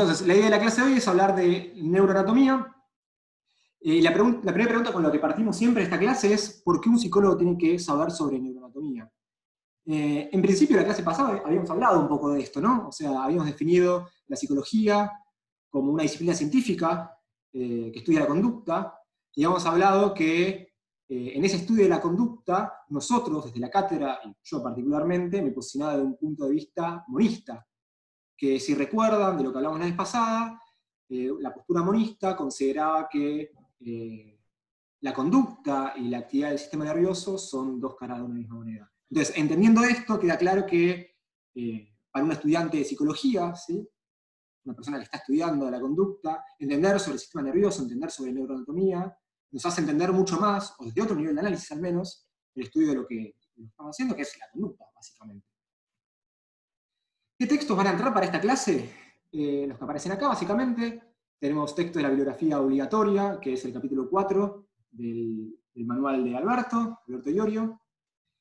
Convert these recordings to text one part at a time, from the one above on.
Entonces, la idea de la clase de hoy es hablar de neuroanatomía. Y la, primera pregunta con la que partimos siempre en esta clase es, ¿por qué un psicólogo tiene que saber sobre neuroanatomía? Eh, en principio, la clase pasada habíamos hablado un poco de esto, ¿no? O sea, habíamos definido la psicología como una disciplina científica eh, que estudia la conducta, y habíamos hablado que eh, en ese estudio de la conducta, nosotros, desde la cátedra, y yo particularmente, me posicionaba desde un punto de vista monista, que si recuerdan de lo que hablamos la vez pasada, eh, la postura monista consideraba que eh, la conducta y la actividad del sistema nervioso son dos caras de una misma moneda. Entonces, entendiendo esto, queda claro que eh, para un estudiante de psicología, ¿sí? una persona que está estudiando la conducta, entender sobre el sistema nervioso, entender sobre neuroanatomía, nos hace entender mucho más, o desde otro nivel de análisis al menos, el estudio de lo que estamos haciendo, que es la conducta, básicamente. ¿Qué textos van a entrar para esta clase? Eh, los que aparecen acá, básicamente. Tenemos texto de la bibliografía obligatoria, que es el capítulo 4 del, manual de Alberto, Alberto Iorio.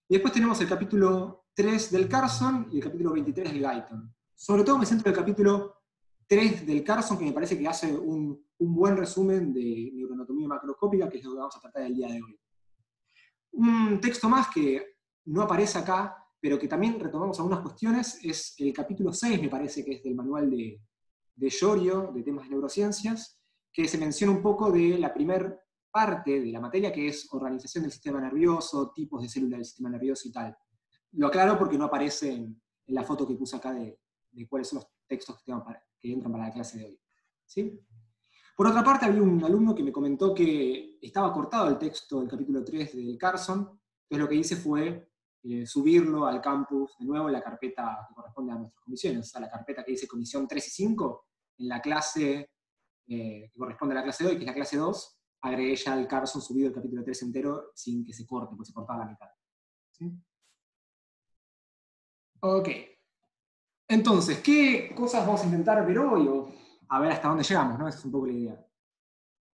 Y después tenemos el capítulo 3 del Carson y el capítulo 23 del Guyton. Sobre todo me centro en el capítulo 3 del Carson, que me parece que hace un, un buen resumen de neuroanatomía macroscópica, que es lo que vamos a tratar el día de hoy. Un texto más que no aparece acá, pero que también retomamos algunas cuestiones, es el capítulo 6, me parece que es del manual de, de Llorio, de temas de neurociencias, que se menciona un poco de la primer parte de la materia, que es organización del sistema nervioso, tipos de células del sistema nervioso y tal. Lo aclaro porque no aparece en, la foto que puse acá de, cuáles son los textos que, entran para la clase de hoy. ¿Sí? Por otra parte, había un alumno que me comentó que estaba cortado el texto del capítulo 3 del Carson, entonces lo que hice fue eh, subirlo al campus de nuevo en la carpeta que corresponde a nuestras comisiones, sea, la carpeta que dice comisión 3 y 5, en la clase eh, que corresponde a la clase de hoy, que es la clase 2, agregué ya al Carson subido el capítulo 3 entero sin que se corte, porque se cortaba la mitad. ¿Sí? Ok. Entonces, ¿qué cosas vamos a intentar ver hoy? O a ver hasta dónde llegamos, ¿no? Esa es un poco la idea.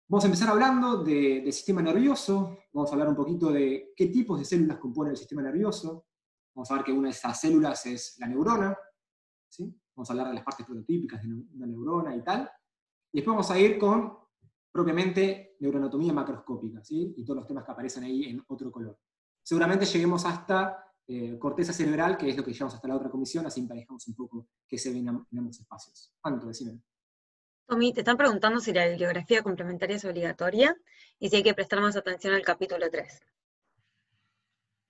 Vamos a empezar hablando del sistema nervioso, vamos a hablar un poquito de qué tipos de células componen el sistema nervioso, vamos a ver que una de esas células es la neurona, ¿sí? vamos a hablar de las partes prototípicas de una neurona y tal, y después vamos a ir con propiamente neuroanatomía macroscópica, ¿sí? y todos los temas que aparecen ahí en otro color. Seguramente lleguemos hasta eh, corteza cerebral, que es lo que llevamos hasta la otra comisión, así emparejamos un poco que se ven en ambos espacios. ¿Cuánto, decime? Tommy, te están preguntando si la bibliografía complementaria es obligatoria y si hay que prestar más atención al capítulo 3.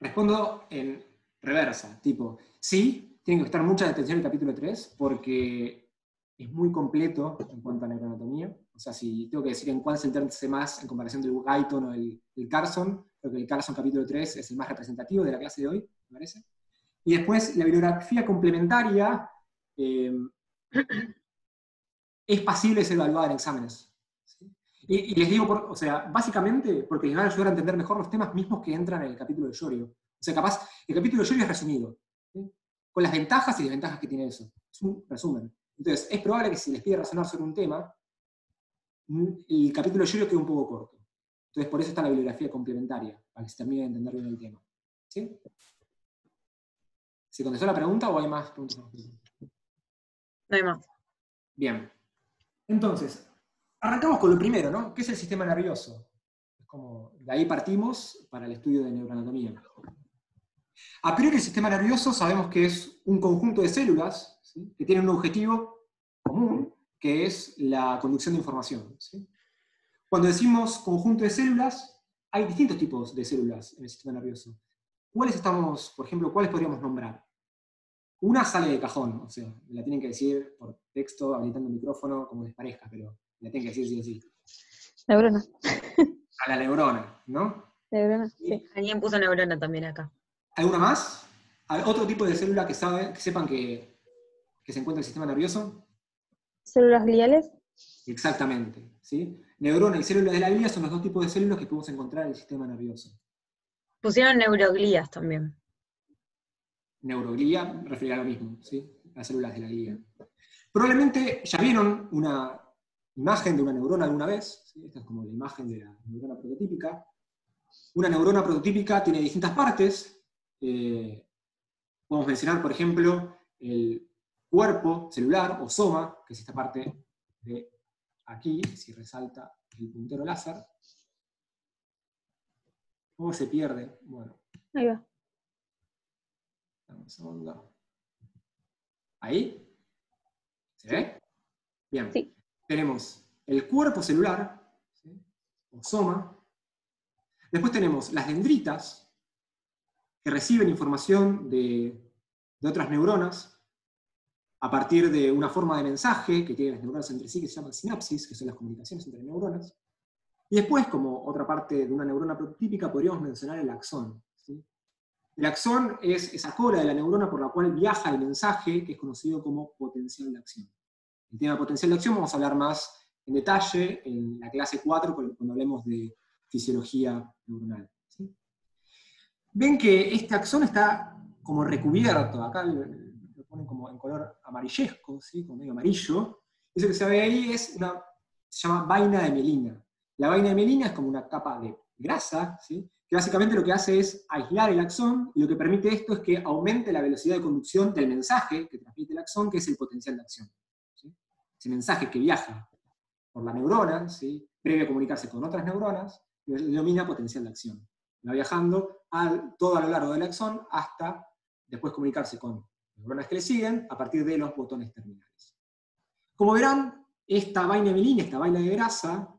Respondo en reversa, tipo, sí, tiene que prestar mucha atención al capítulo 3 porque es muy completo en cuanto a neuroanatomía. O sea, si tengo que decir en cuál centrarse más en comparación del Guyton o el, Carson, creo que el Carson capítulo 3 es el más representativo de la clase de hoy, me parece. Y después la bibliografía complementaria eh, es pasible ser evaluada en exámenes. Y, les digo, o sea, básicamente porque les van a ayudar a entender mejor los temas mismos que entran en el capítulo de Yorio. O sea, capaz, el capítulo de Yorio es resumido, con las ventajas y desventajas que tiene eso. Es un resumen. Entonces, es probable que si les pide razonar sobre un tema, el capítulo de Yorio quede un poco corto. Entonces, por eso está la bibliografía complementaria, para que se termine de entender bien el tema. ¿Sí? ¿Se contestó la pregunta o hay más preguntas? No hay más. Bien. Entonces, arrancamos con lo primero, ¿no? ¿Qué es el sistema nervioso? Es como, de ahí partimos para el estudio de neuroanatomía. A priori el sistema nervioso sabemos que es un conjunto de células que tienen un objetivo común, que es la conducción de información. Cuando decimos conjunto de células, hay distintos tipos de células en el sistema nervioso. ¿Cuáles estamos, por ejemplo, cuáles podríamos nombrar? Una sale de cajón, o sea, la tienen que decir por texto, habilitando el micrófono, como les parezca, pero la tienen que decir sí o sí. Neurona. A la neurona, ¿no? Neurona, sí. Alguien puso neurona también acá. ¿Alguna más? ¿Otro tipo de célula que, sabe, que sepan que, se encuentra en el sistema nervioso? ¿Células gliales? Exactamente. ¿sí? Neurona y células de la glía son los dos tipos de células que podemos encontrar en el sistema nervioso. Pusieron neuroglías también neuroglía referirá a lo mismo, ¿sí? las células de la glía. Probablemente ya vieron una imagen de una neurona alguna vez, esta es como la imagen de la neurona prototípica. Una neurona prototípica tiene distintas partes. Eh, podemos mencionar, por ejemplo, el cuerpo celular o soma, que es esta parte de aquí, si resalta el puntero láser. ¿Cómo se pierde? Bueno. Ahí va. Un segundo. ¿Ahí? ¿Se ve? Bien. Sí. Tenemos el cuerpo celular, o soma. Después tenemos las dendritas, que reciben información de, de otras neuronas a partir de una forma de mensaje que tienen las neuronas entre sí, que se llama sinapsis, que son las comunicaciones entre neuronas. Y después, como otra parte de una neurona prototípica, podríamos mencionar el axón. El axón es esa cola de la neurona por la cual viaja el mensaje, que es conocido como potencial de acción. El tema de potencial de acción vamos a hablar más en detalle en la clase 4 cuando hablemos de fisiología neuronal. Ven que este axón está como recubierto, acá lo, ponen como en color amarillesco, ¿sí? como medio amarillo. Eso que se ve ahí es una, se llama vaina de mielina. La vaina de mielina es como una capa de grasa, ¿sí? Que básicamente lo que hace es aislar el axón, y lo que permite esto es que aumente la velocidad de conducción del mensaje que transmite el axón, que es el potencial de acción. Ese mensaje que viaja por la neurona, ¿sí? previo a comunicarse con otras neuronas, denomina potencial de acción. Va viajando al, todo a lo largo del axón hasta después comunicarse con neuronas que le siguen a partir de los botones terminales. Como verán, esta vaina mielina, esta vaina de grasa,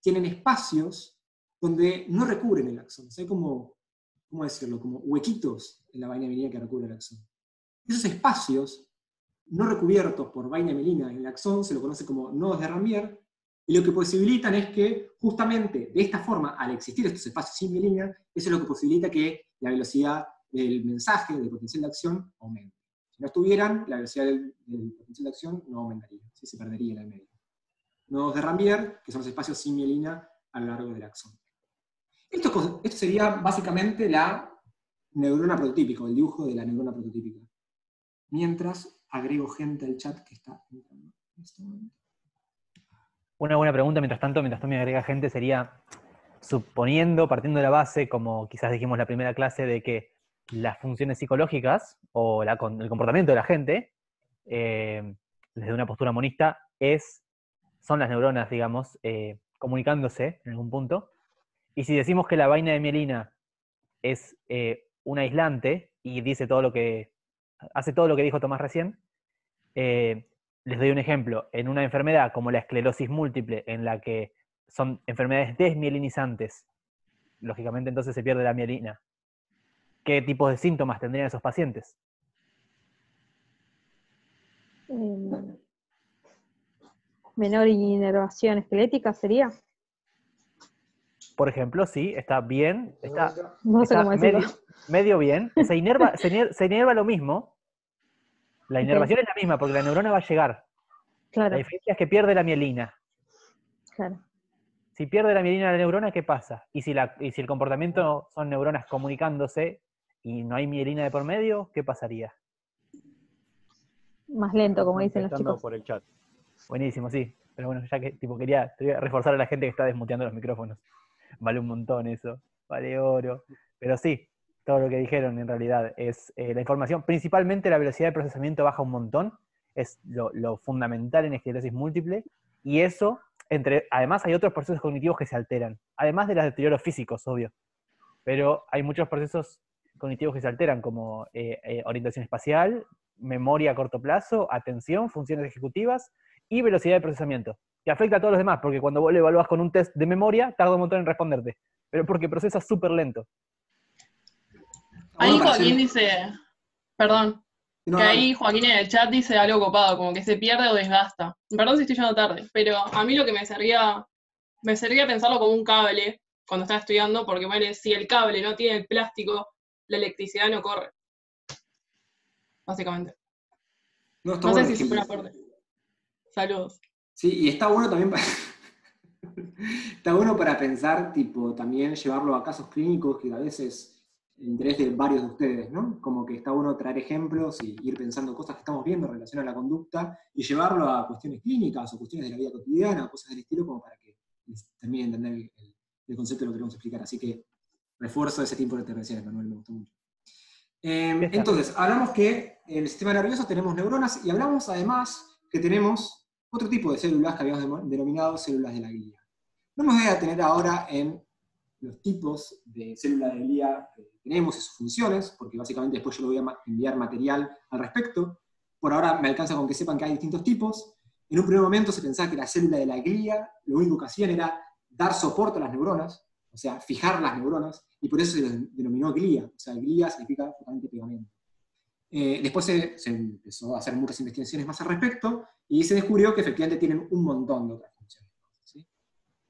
tienen espacios donde no recubren el axón. hay como, ¿cómo decirlo? Como huequitos en la vaina melina que recubre el axón. Esos espacios no recubiertos por vaina melina en el axón se lo conoce como nodos de Ramier, y lo que posibilitan es que justamente de esta forma, al existir estos espacios sin mielina, eso es lo que posibilita que la velocidad del mensaje, del potencial de acción, aumente. Si no estuvieran, la velocidad del, potencial de acción no aumentaría, se perdería el medio. Nodos de Ramier, que son los espacios sin mielina a lo largo del axón. Esto, sería básicamente la neurona prototípica, el dibujo de la neurona prototípica. Mientras agrego gente al chat que está en este momento. Una buena pregunta, mientras tanto, mientras tú me agrega gente, sería, suponiendo, partiendo de la base, como quizás dijimos la primera clase, de que las funciones psicológicas o el comportamiento de la gente, eh, desde una postura monista, es, son las neuronas, digamos, eh, comunicándose en algún punto, y si decimos que la vaina de mielina es eh, un aislante y dice todo lo que, hace todo lo que dijo Tomás recién, eh, les doy un ejemplo. En una enfermedad como la esclerosis múltiple, en la que son enfermedades desmielinizantes, lógicamente entonces se pierde la mielina. ¿Qué tipos de síntomas tendrían esos pacientes? Em, menor inervación esquelética sería. Por ejemplo, sí, está bien, está, medio, medio, bien, se inerva, se, inerva lo mismo, la inervación es la misma porque la neurona va a llegar. Claro. La diferencia es que pierde la mielina. Claro. Si pierde la mielina la neurona, ¿qué pasa? Y si, la, y si el comportamiento son neuronas comunicándose y no hay mielina de por medio, ¿qué pasaría? Más lento, como dicen los chicos. por el chat. Buenísimo, sí. Pero bueno, ya que tipo quería, quería reforzar a la gente que está desmuteando los micrófonos vale un montón eso, vale oro. Pero sí, todo lo que dijeron en realidad es eh, la información, principalmente la velocidad de procesamiento baja un montón, es lo, fundamental en esclerosis múltiple, y eso, entre, además hay otros procesos cognitivos que se alteran, además de los deterioros físicos, obvio, pero hay muchos procesos cognitivos que se alteran, como eh, eh, orientación espacial, memoria a corto plazo, atención, funciones ejecutivas y velocidad de procesamiento que afecta a todos los demás, porque cuando vos lo evaluás con un test de memoria, tarda un montón en responderte, pero porque procesa súper lento. Ahí Joaquín dice, perdón, que ahí Joaquín en el chat dice algo copado, como que se pierde o desgasta. Perdón si estoy llegando tarde, pero a mí lo que me servía, me servía pensarlo como un cable cuando estaba estudiando, porque bueno, si el cable no tiene el plástico, la electricidad no corre. Básicamente. No, sé si fue un aporte. Saludos. Sí, y está bueno también para, está bueno para pensar, tipo, también llevarlo a casos clínicos que a veces interés de varios de ustedes, ¿no? Como que está bueno traer ejemplos y ir pensando cosas que estamos viendo en relación a la conducta y llevarlo a cuestiones clínicas o cuestiones de la vida cotidiana, cosas del estilo, como para que terminen de entender el, concepto de lo que queremos explicar. Así que refuerzo ese tiempo de intervenciones, Manuel, me gustó mucho. Em, entonces, hablamos que en el sistema nervioso tenemos neuronas y hablamos además que tenemos otro tipo de células que habíamos denominado células de la glía. No me voy a detener ahora en los tipos de células de glía que tenemos y sus funciones, porque básicamente después yo le voy a enviar material al respecto. Por ahora me alcanza con que sepan que hay distintos tipos. En un primer momento se pensaba que la célula de la glía lo único que hacían era dar soporte a las neuronas, o sea, fijar las neuronas, y por eso se denominó glía, o sea, glía significa justamente pegamento. Eh, después se, empezó a hacer muchas investigaciones más al respecto, y se descubrió que efectivamente tienen un montón de otras funciones.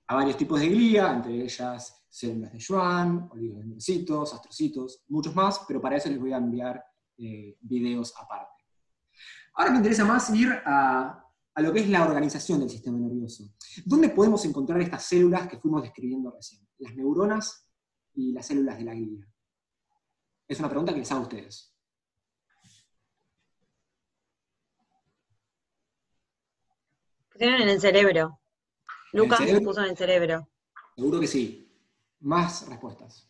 Hay varios tipos de glía, entre ellas células de Schwann, oligodendrocitos, astrocitos, muchos más, pero para eso les voy a enviar eh, videos aparte. Ahora me interesa más ir a, a lo que es la organización del sistema nervioso. ¿Dónde podemos encontrar estas células que fuimos describiendo recién? Las neuronas y las células de la glía. Es una pregunta que les hago a ustedes. Pusieron en el cerebro. Lucas puso en el cerebro. Seguro que sí. Más respuestas.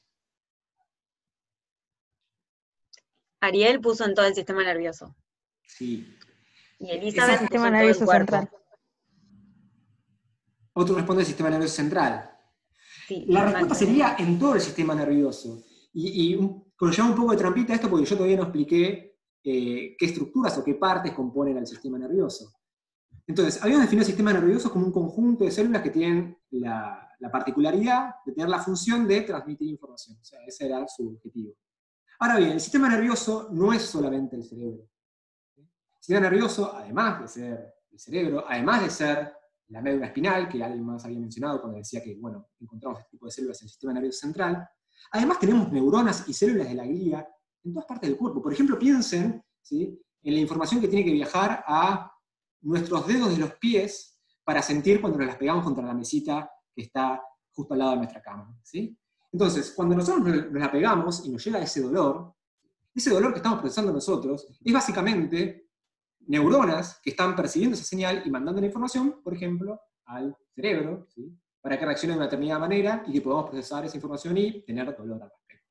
Ariel puso en todo el sistema nervioso. Sí. Y Elizabeth, sistema nervioso central. Otro responde el sistema nervioso central. la respuesta sería en todo el sistema nervioso. Y, y un, un poco de trampita esto porque yo todavía no expliqué eh, qué estructuras o qué partes componen al sistema nervioso. Entonces, habíamos definido el sistema nervioso como un conjunto de células que tienen la, la, particularidad de tener la función de transmitir información. O sea, ese era su objetivo. Ahora bien, el sistema nervioso no es solamente el cerebro sistema nervioso, además de ser el cerebro, además de ser la médula espinal, que alguien más había mencionado cuando decía que, bueno, encontramos este tipo de células en el sistema nervioso central, además tenemos neuronas y células de la glía en todas partes del cuerpo. Por ejemplo, piensen en la información que tiene que viajar a nuestros dedos de los pies para sentir cuando nos las pegamos contra la mesita que está justo al lado de nuestra cama. ¿sí? Entonces, cuando nosotros nos la pegamos y nos llega ese dolor, ese dolor que estamos procesando nosotros es básicamente neuronas que están percibiendo esa señal y mandando la información, por ejemplo, al cerebro, para que reaccione de una determinada manera y que podamos procesar esa información y tener dolor al respecto.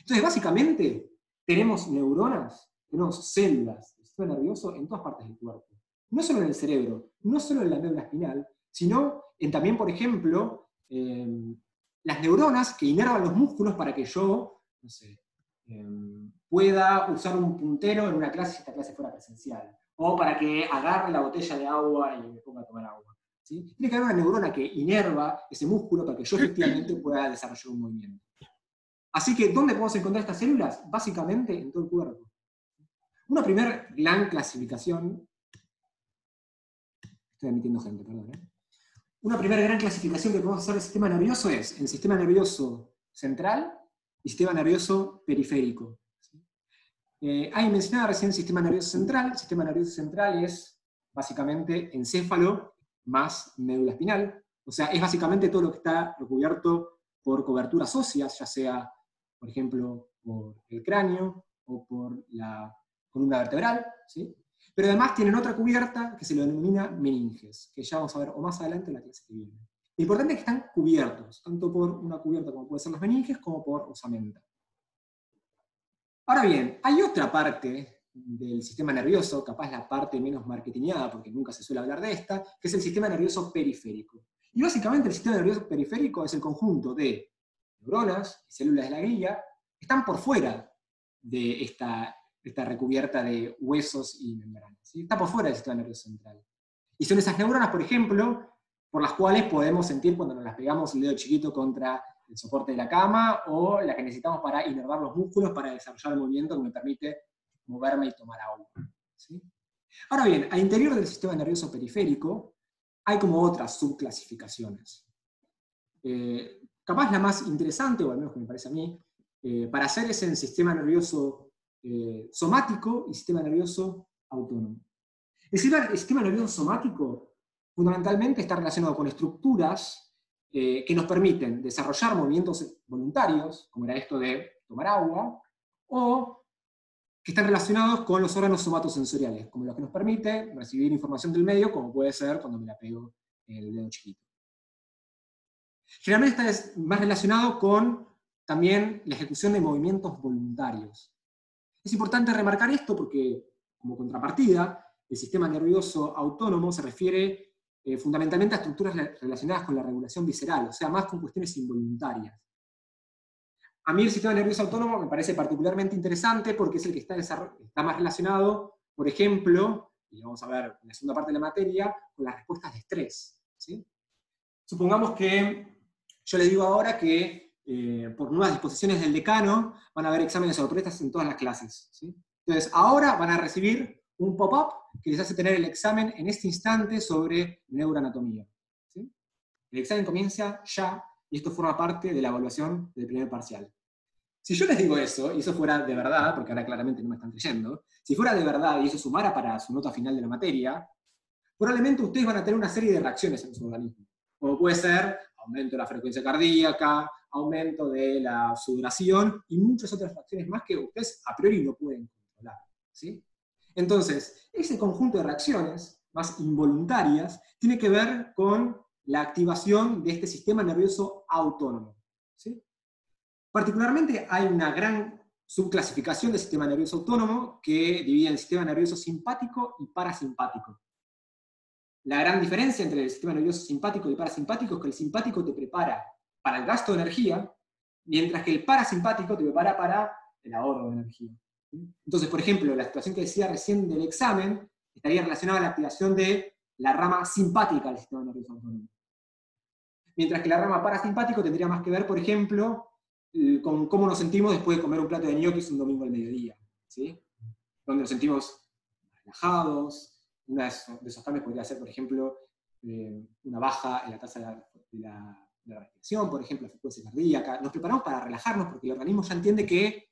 Entonces, básicamente, tenemos neuronas, tenemos células del sistema nervioso en todas partes del cuerpo. No solo en el cerebro, no solo en la médula espinal, sino en también, por ejemplo, las neuronas que inervan los músculos para que yo, no sé, em, pueda usar un puntero en una clase si esta clase fuera presencial o para que agarre la botella de agua y me ponga a tomar agua. Tiene que haber una neurona que inerva ese músculo para que yo efectivamente pueda desarrollar un movimiento. Así que, ¿dónde podemos encontrar estas células? Básicamente en todo el cuerpo. Una primera gran clasificación, ¿eh? Una primera gran clasificación que podemos hacer del sistema nervioso es el sistema nervioso central y sistema nervioso periférico. Eh, ah, mencionaba recién el sistema nervioso central. El sistema nervioso central es básicamente encéfalo más médula espinal. O sea, es básicamente todo lo que está recubierto por coberturas óseas, ya sea, por ejemplo, por el cráneo o por la columna vertebral. ¿sí? Pero además tienen otra cubierta que se lo denomina meninges, que ya vamos a ver o más adelante en la clase que viene. Lo importante es que están cubiertos, tanto por una cubierta como puede ser los meninges, como por osamenta. Ahora bien, hay otra parte del sistema nervioso, capaz la parte menos marketingada, porque nunca se suele hablar de esta, que es el sistema nervioso periférico. Y básicamente el sistema nervioso periférico es el conjunto de neuronas y células de la glía que están por fuera de esta, esta recubierta de huesos y membranas. Está por fuera del sistema nervioso central. Y son esas neuronas, por ejemplo, por las cuales podemos sentir cuando nos las pegamos el dedo chiquito contra el soporte de la cama o la que necesitamos para inervar los músculos para desarrollar el movimiento que me permite moverme y tomar agua. Ahora bien, al interior del sistema nervioso periférico hay como otras subclasificaciones. Eh, capaz la más interesante, o al menos que me parece a mí, eh, para hacer es el sistema nervioso eh, somático y sistema nervioso autónomo. el sistema nervioso somático fundamentalmente está relacionado con estructuras eh, que nos permiten desarrollar movimientos voluntarios, como era esto de tomar agua, o que están relacionados con los órganos somatosensoriales, como lo que nos permite recibir información del medio, como puede ser cuando me la pego el dedo chiquito. Generalmente está más relacionado con también la ejecución de movimientos voluntarios. Es importante remarcar esto porque, como contrapartida, el sistema nervioso autónomo se refiere eh, fundamentalmente a estructuras relacionadas con la regulación visceral, o sea, más con cuestiones involuntarias. A mí el sistema nervioso autónomo me parece particularmente interesante porque es el que está, está más relacionado, por ejemplo, y vamos a ver en la segunda parte de la materia, con las respuestas de estrés. ¿sí? Supongamos que yo les digo ahora que eh, por nuevas disposiciones del decano van a haber exámenes sorpresas en todas las clases. ¿sí? Entonces, ahora van a recibir un pop-up que les hace tener el examen en este instante sobre neuroanatomía. ¿sí? El examen comienza ya y esto forma parte de la evaluación del primer parcial. Si yo les digo eso, y eso fuera de verdad, porque ahora claramente no me están creyendo, si fuera de verdad y eso sumara para su nota final de la materia, probablemente ustedes van a tener una serie de reacciones en su organismo. Como puede ser aumento de la frecuencia cardíaca, aumento de la sudoración y muchas otras reacciones más que ustedes a priori no pueden controlar. ¿sí? Entonces, ese conjunto de reacciones más involuntarias tiene que ver con la activación de este sistema nervioso autónomo. ¿sí? Particularmente hay una gran subclasificación del sistema nervioso autónomo que divide el sistema nervioso simpático y parasimpático. La gran diferencia entre el sistema nervioso simpático y parasimpático es que el simpático te prepara para el gasto de energía, mientras que el parasimpático te prepara para el ahorro de energía. Entonces, por ejemplo, la situación que decía recién del examen estaría relacionada a la activación de la rama simpática del sistema nervioso autónomo. Mientras que la rama parasimpático tendría más que ver, por ejemplo, con cómo nos sentimos después de comer un plato de ñoquis un domingo al mediodía, ¿sí? Donde nos sentimos relajados, una de esos, cambios podría ser, por ejemplo, eh, una baja en la tasa de la, respiración, por ejemplo, la frecuencia cardíaca. Nos preparamos para relajarnos porque el organismo ya entiende que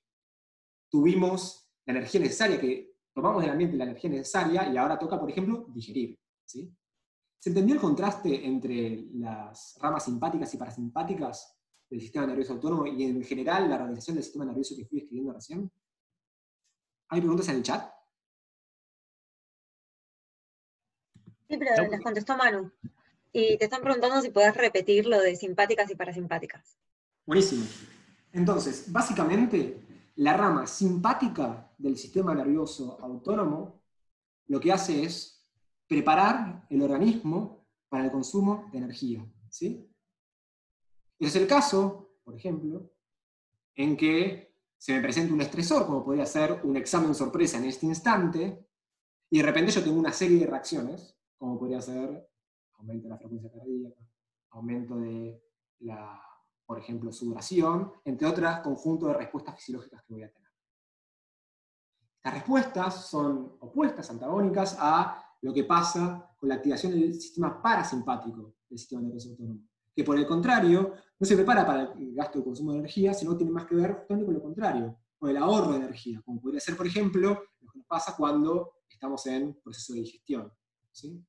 tuvimos la energía necesaria, que tomamos del ambiente la energía necesaria y ahora toca, por ejemplo, digerir. ¿sí? ¿Se entendió el contraste entre las ramas simpáticas y parasimpáticas del sistema nervioso autónomo y en general la organización del sistema nervioso que fui escribiendo recién? ¿Hay preguntas en el chat? Sí, pero las contestó Manu. Y te están preguntando si podés repetir lo de simpáticas y parasimpáticas. Buenísimo. Entonces, básicamente, la rama simpática del sistema nervioso autónomo lo que hace es preparar el organismo para el consumo de energía. ¿sí? es el caso, por ejemplo, en que se me presenta un estresor, como podría ser un examen sorpresa en este instante, y de repente yo tengo una serie de reacciones como podría ser aumento de la frecuencia cardíaca, aumento de la, por ejemplo, sudoración, entre otras conjuntos de respuestas fisiológicas que voy a tener. Las respuestas son opuestas, antagónicas a lo que pasa con la activación del sistema parasimpático del sistema nervioso autónomo, que por el contrario no se prepara para el gasto de consumo de energía, sino tiene más que ver justamente con lo contrario, con el ahorro de energía, como podría ser, por ejemplo, lo que nos pasa cuando estamos en proceso de digestión. ¿sí?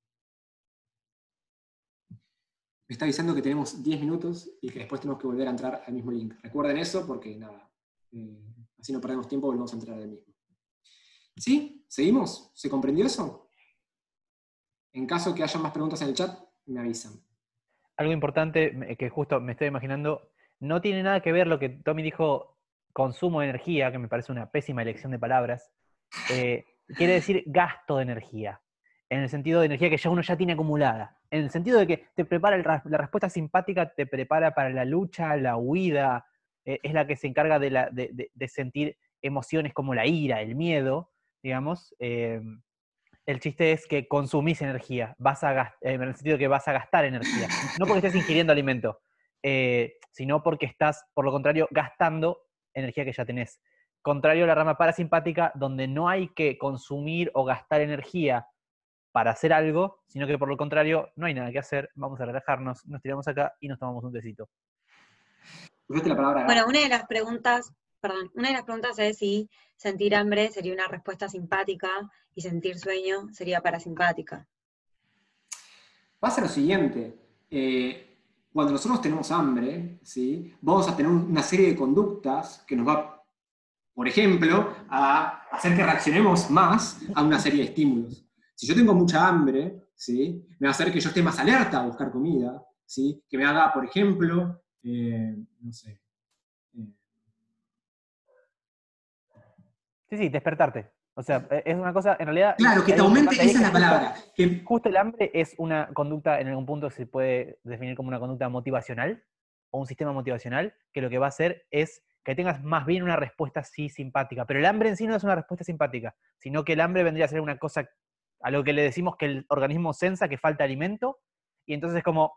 Está avisando que tenemos 10 minutos y que después tenemos que volver a entrar al mismo link. Recuerden eso porque nada, eh, así no perdemos tiempo, volvemos a entrar al mismo. ¿Sí? ¿Seguimos? ¿Se comprendió eso? En caso que haya más preguntas en el chat, me avisan. Algo importante que justo me estoy imaginando, no tiene nada que ver lo que Tommy dijo, consumo de energía, que me parece una pésima elección de palabras, eh, quiere decir gasto de energía en el sentido de energía que ya uno ya tiene acumulada, en el sentido de que te prepara, la respuesta simpática te prepara para la lucha, la huida, eh, es la que se encarga de, sentir emociones como la ira, el miedo, digamos. Eh, el chiste es que consumís energía, vas a eh, en el sentido de que vas a gastar energía, no porque estés ingiriendo alimento, sino porque estás, por lo contrario, gastando energía que ya tenés. Contrario a la rama parasimpática, donde no hay que consumir o gastar energía para hacer algo, sino que por lo contrario, no hay nada que hacer, vamos a relajarnos, nos tiramos acá y nos tomamos un tecito. bueno, una de las preguntas, perdón, una de las preguntas es si sentir hambre sería una respuesta simpática y sentir sueño sería parasimpática. Pasa lo siguiente, eh, cuando nosotros tenemos hambre, ¿sí? vamos a tener una serie de conductas que nos va, por ejemplo, a hacer que reaccionemos más a una serie de estímulos. Si yo tengo mucha hambre, ¿sí? me va a hacer que yo esté más alerta a buscar comida, ¿sí? que me haga, por ejemplo, eh, no sé. Eh, Sí, sí, despertarte. O sea, e, es una cosa, en realidad... Claro, que te aumente, esa es la palabra. Que... Justo el hambre es una conducta, en algún punto se puede definir como una conducta motivacional, o un sistema motivacional, que lo que va a hacer es que tengas más bien una respuesta sí simpática. Pero el hambre en sí no es una respuesta simpática, sino que el hambre vendría a ser una cosa a lo que le decimos que el organismo sensa que falta alimento, y entonces es como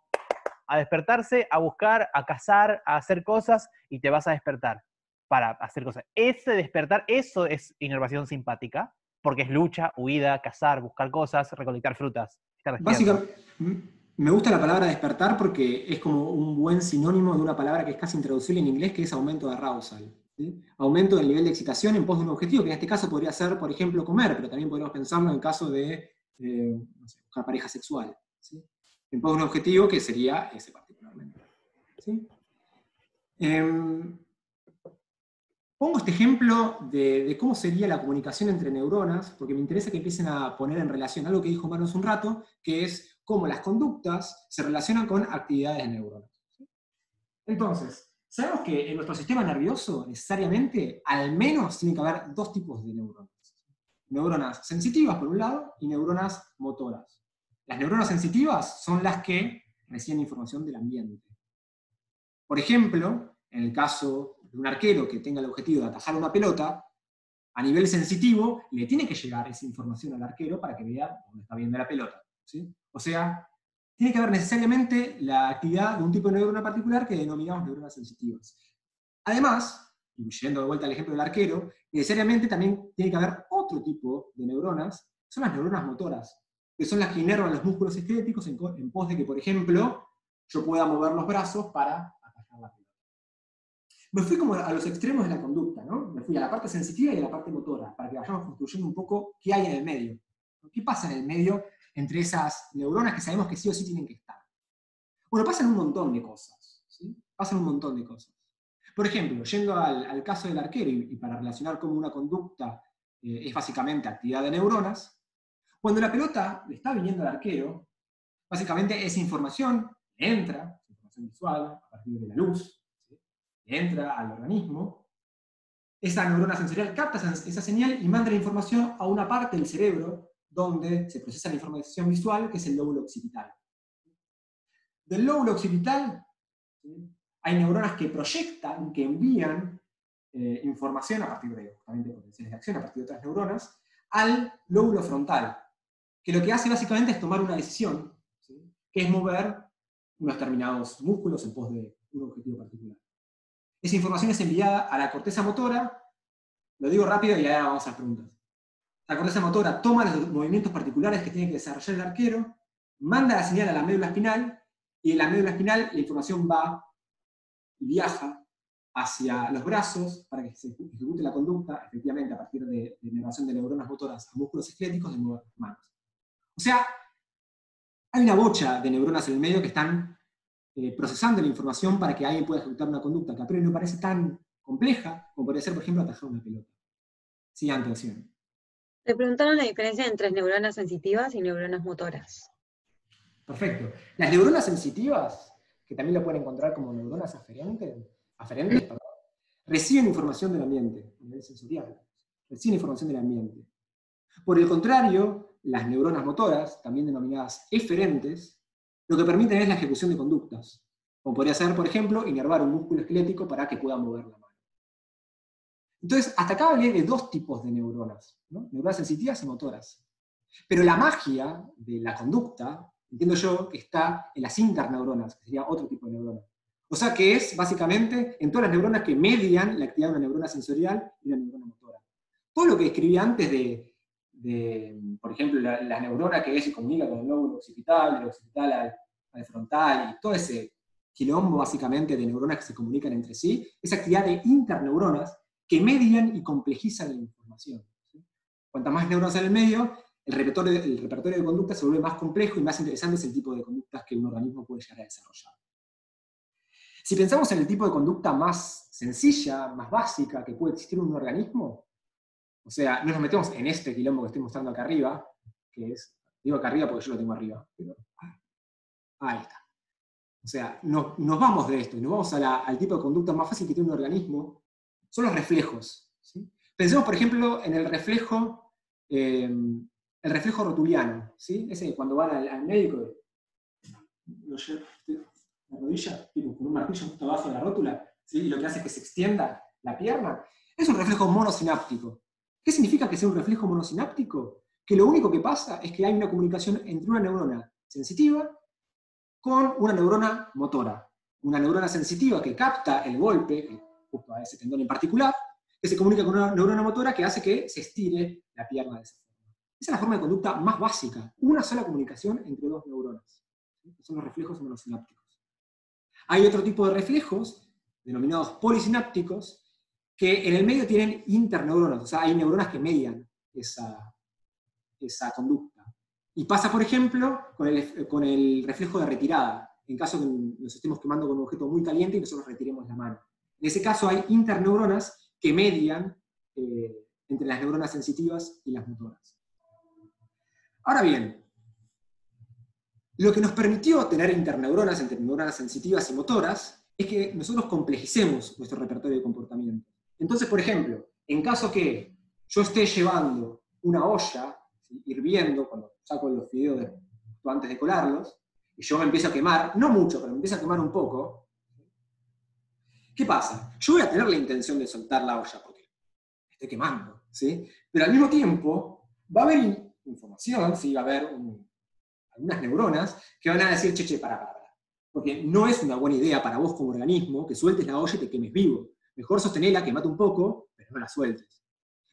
a despertarse, a buscar, a cazar, a hacer cosas, y te vas a despertar para hacer cosas. Ese despertar, eso es inervación simpática, porque es lucha, huida, cazar, buscar cosas, recolectar frutas. Básicamente, me gusta la palabra despertar porque es como un buen sinónimo de una palabra que es casi intraducible en inglés, que es aumento de arousal. Aumento del nivel de excitación en pos de un objetivo, que en este caso podría ser, por ejemplo, comer, pero también podríamos pensarlo en caso de eh, pareja sexual. En pos de un objetivo que sería ese particularmente. Em, Pongo este ejemplo de, cómo sería la comunicación entre neuronas, porque me interesa que empiecen a poner en relación algo que dijo Manos un rato, que es cómo las conductas se relacionan con actividades de neuronas. Entonces, sabemos que en nuestro sistema nervioso, necesariamente, al menos tiene que haber dos tipos de neuronas. Neuronas sensitivas, por un lado, y neuronas motoras. Las neuronas sensitivas son las que reciben información del ambiente. Por ejemplo, en el caso un arquero que tenga el objetivo de atajar una pelota, a nivel sensitivo, le tiene que llegar esa información al arquero para que vea dónde está viendo la pelota. O sea, tiene que haber necesariamente la actividad de un tipo de neurona particular que denominamos neuronas sensitivas. Además, yendo de vuelta al ejemplo del arquero, necesariamente también tiene que haber otro tipo de neuronas, son las neuronas motoras, que son las que inervan los músculos esqueléticos en, pos de que, por ejemplo, yo pueda mover los brazos para me fui como a los extremos de la conducta, ¿no? Me fui a la parte sensitiva y a la parte motora, para que vayamos construyendo un poco qué hay en el medio. ¿Qué pasa en el medio entre esas neuronas que sabemos que sí o sí tienen que estar? Bueno, pasan un montón de cosas. Pasan un montón de cosas. Por ejemplo, yendo al, caso del arquero y, para relacionar cómo una conducta eh, es básicamente actividad de neuronas, cuando la pelota le está viniendo al arquero, básicamente esa información entra, información visual, a partir de la luz, entra al organismo, esa neurona sensorial capta esa señal y manda la información a una parte del cerebro donde se procesa la información visual, que es el lóbulo occipital. Del lóbulo occipital hay neuronas que proyectan, que envían eh, información a partir de justamente potenciales de acción, a partir de otras neuronas, al lóbulo frontal, que lo que hace básicamente es tomar una decisión, que es mover unos determinados músculos en pos de un objetivo particular. Esa información es enviada a la corteza motora, lo digo rápido y ahora vamos a las preguntas. La corteza motora toma los movimientos particulares que tiene que desarrollar el arquero, manda la señal a la médula espinal, y en la médula espinal la información va y viaja hacia los brazos para que se ejecute la conducta, efectivamente a partir de, de de neuronas motoras a músculos esqueléticos de mover manos. O sea, hay una bocha de neuronas en el medio que están eh, procesando la información para que alguien pueda ejecutar una conducta que a priori no parece tan compleja como podría ser, por ejemplo, atajar una pelota. Siguiente opción. Te preguntaron la diferencia entre neuronas sensitivas y neuronas motoras. Perfecto. Las neuronas sensitivas, que también lo pueden encontrar como neuronas aferentes, aferentes reciben información del ambiente, a nivel sensorial. Reciben información del ambiente. Por el contrario, las neuronas motoras, también denominadas eferentes, lo que permiten es la ejecución de conductas, como podría ser, por ejemplo, inervar un músculo esquelético para que pueda mover la mano. Entonces, hasta acá hablé de dos tipos de neuronas, neuronas sensitivas y motoras. Pero la magia de la conducta, entiendo yo, que está en las interneuronas, que sería otro tipo de neurona. O sea que es básicamente en todas las neuronas que median la actividad de una neurona sensorial y una neurona motora. Todo lo que escribí antes de de, por ejemplo, la, neurona que se comunica con el lóbulo occipital, el occipital al, frontal, y todo ese quilombo básicamente de neuronas que se comunican entre sí, esa actividad de interneuronas que median y complejizan la información. Cuantas más neuronas en el medio, el repertorio, el repertorio de conductas se vuelve más complejo y más interesante es el tipo de conductas que un organismo puede llegar a desarrollar. Si pensamos en el tipo de conducta más sencilla, más básica que puede existir en un organismo, o sea, no nos metemos en este quilombo que estoy mostrando acá arriba, que es, digo acá arriba porque yo lo tengo arriba. ahí está. O sea, nos vamos de esto y nos vamos al tipo de conducta más fácil que tiene un organismo, son los reflejos. Pensemos, por ejemplo, en el reflejo, eh, el reflejo rotuliano, ¿sí? Ese cuando van al, médico, la rodilla, con un martillo justo abajo de la rótula, ¿sí? y lo que hace es que se extienda la pierna, es un reflejo monosináptico. ¿Qué significa que sea un reflejo monosináptico? Que lo único que pasa es que hay una comunicación entre una neurona sensitiva con una neurona motora. Una neurona sensitiva que capta el golpe, justo a ese tendón en particular, que se comunica con una neurona motora que hace que se estire la pierna de esa forma. Esa es la forma de conducta más básica, una sola comunicación entre dos neuronas. Son los reflejos monosinápticos. Hay otro tipo de reflejos, denominados polisinápticos, que en el medio tienen interneuronas, o sea, hay neuronas que median esa, esa conducta. Y pasa, por ejemplo, con el, con el reflejo de retirada, en caso que nos estemos quemando con un objeto muy caliente y nosotros retiremos la mano. En ese caso hay interneuronas que median eh, entre las neuronas sensitivas y las motoras. Ahora bien, lo que nos permitió tener interneuronas entre neuronas sensitivas y motoras es que nosotros complejicemos nuestro repertorio de comportamiento. Entonces, por ejemplo, en caso que yo esté llevando una olla hirviendo, cuando saco los fideos antes de colarlos, y yo me empiezo a quemar, no mucho, pero me empiezo a quemar un poco, ¿qué pasa? Yo voy a tener la intención de soltar la olla porque me estoy quemando, ¿sí? Pero al mismo tiempo va a haber información, ¿sí? va a haber algunas neuronas que van a decir, che, che, para, para. Porque no es una buena idea para vos como organismo que sueltes la olla y te quemes vivo. Mejor sostenerla, quemate un poco, pero no la sueltes.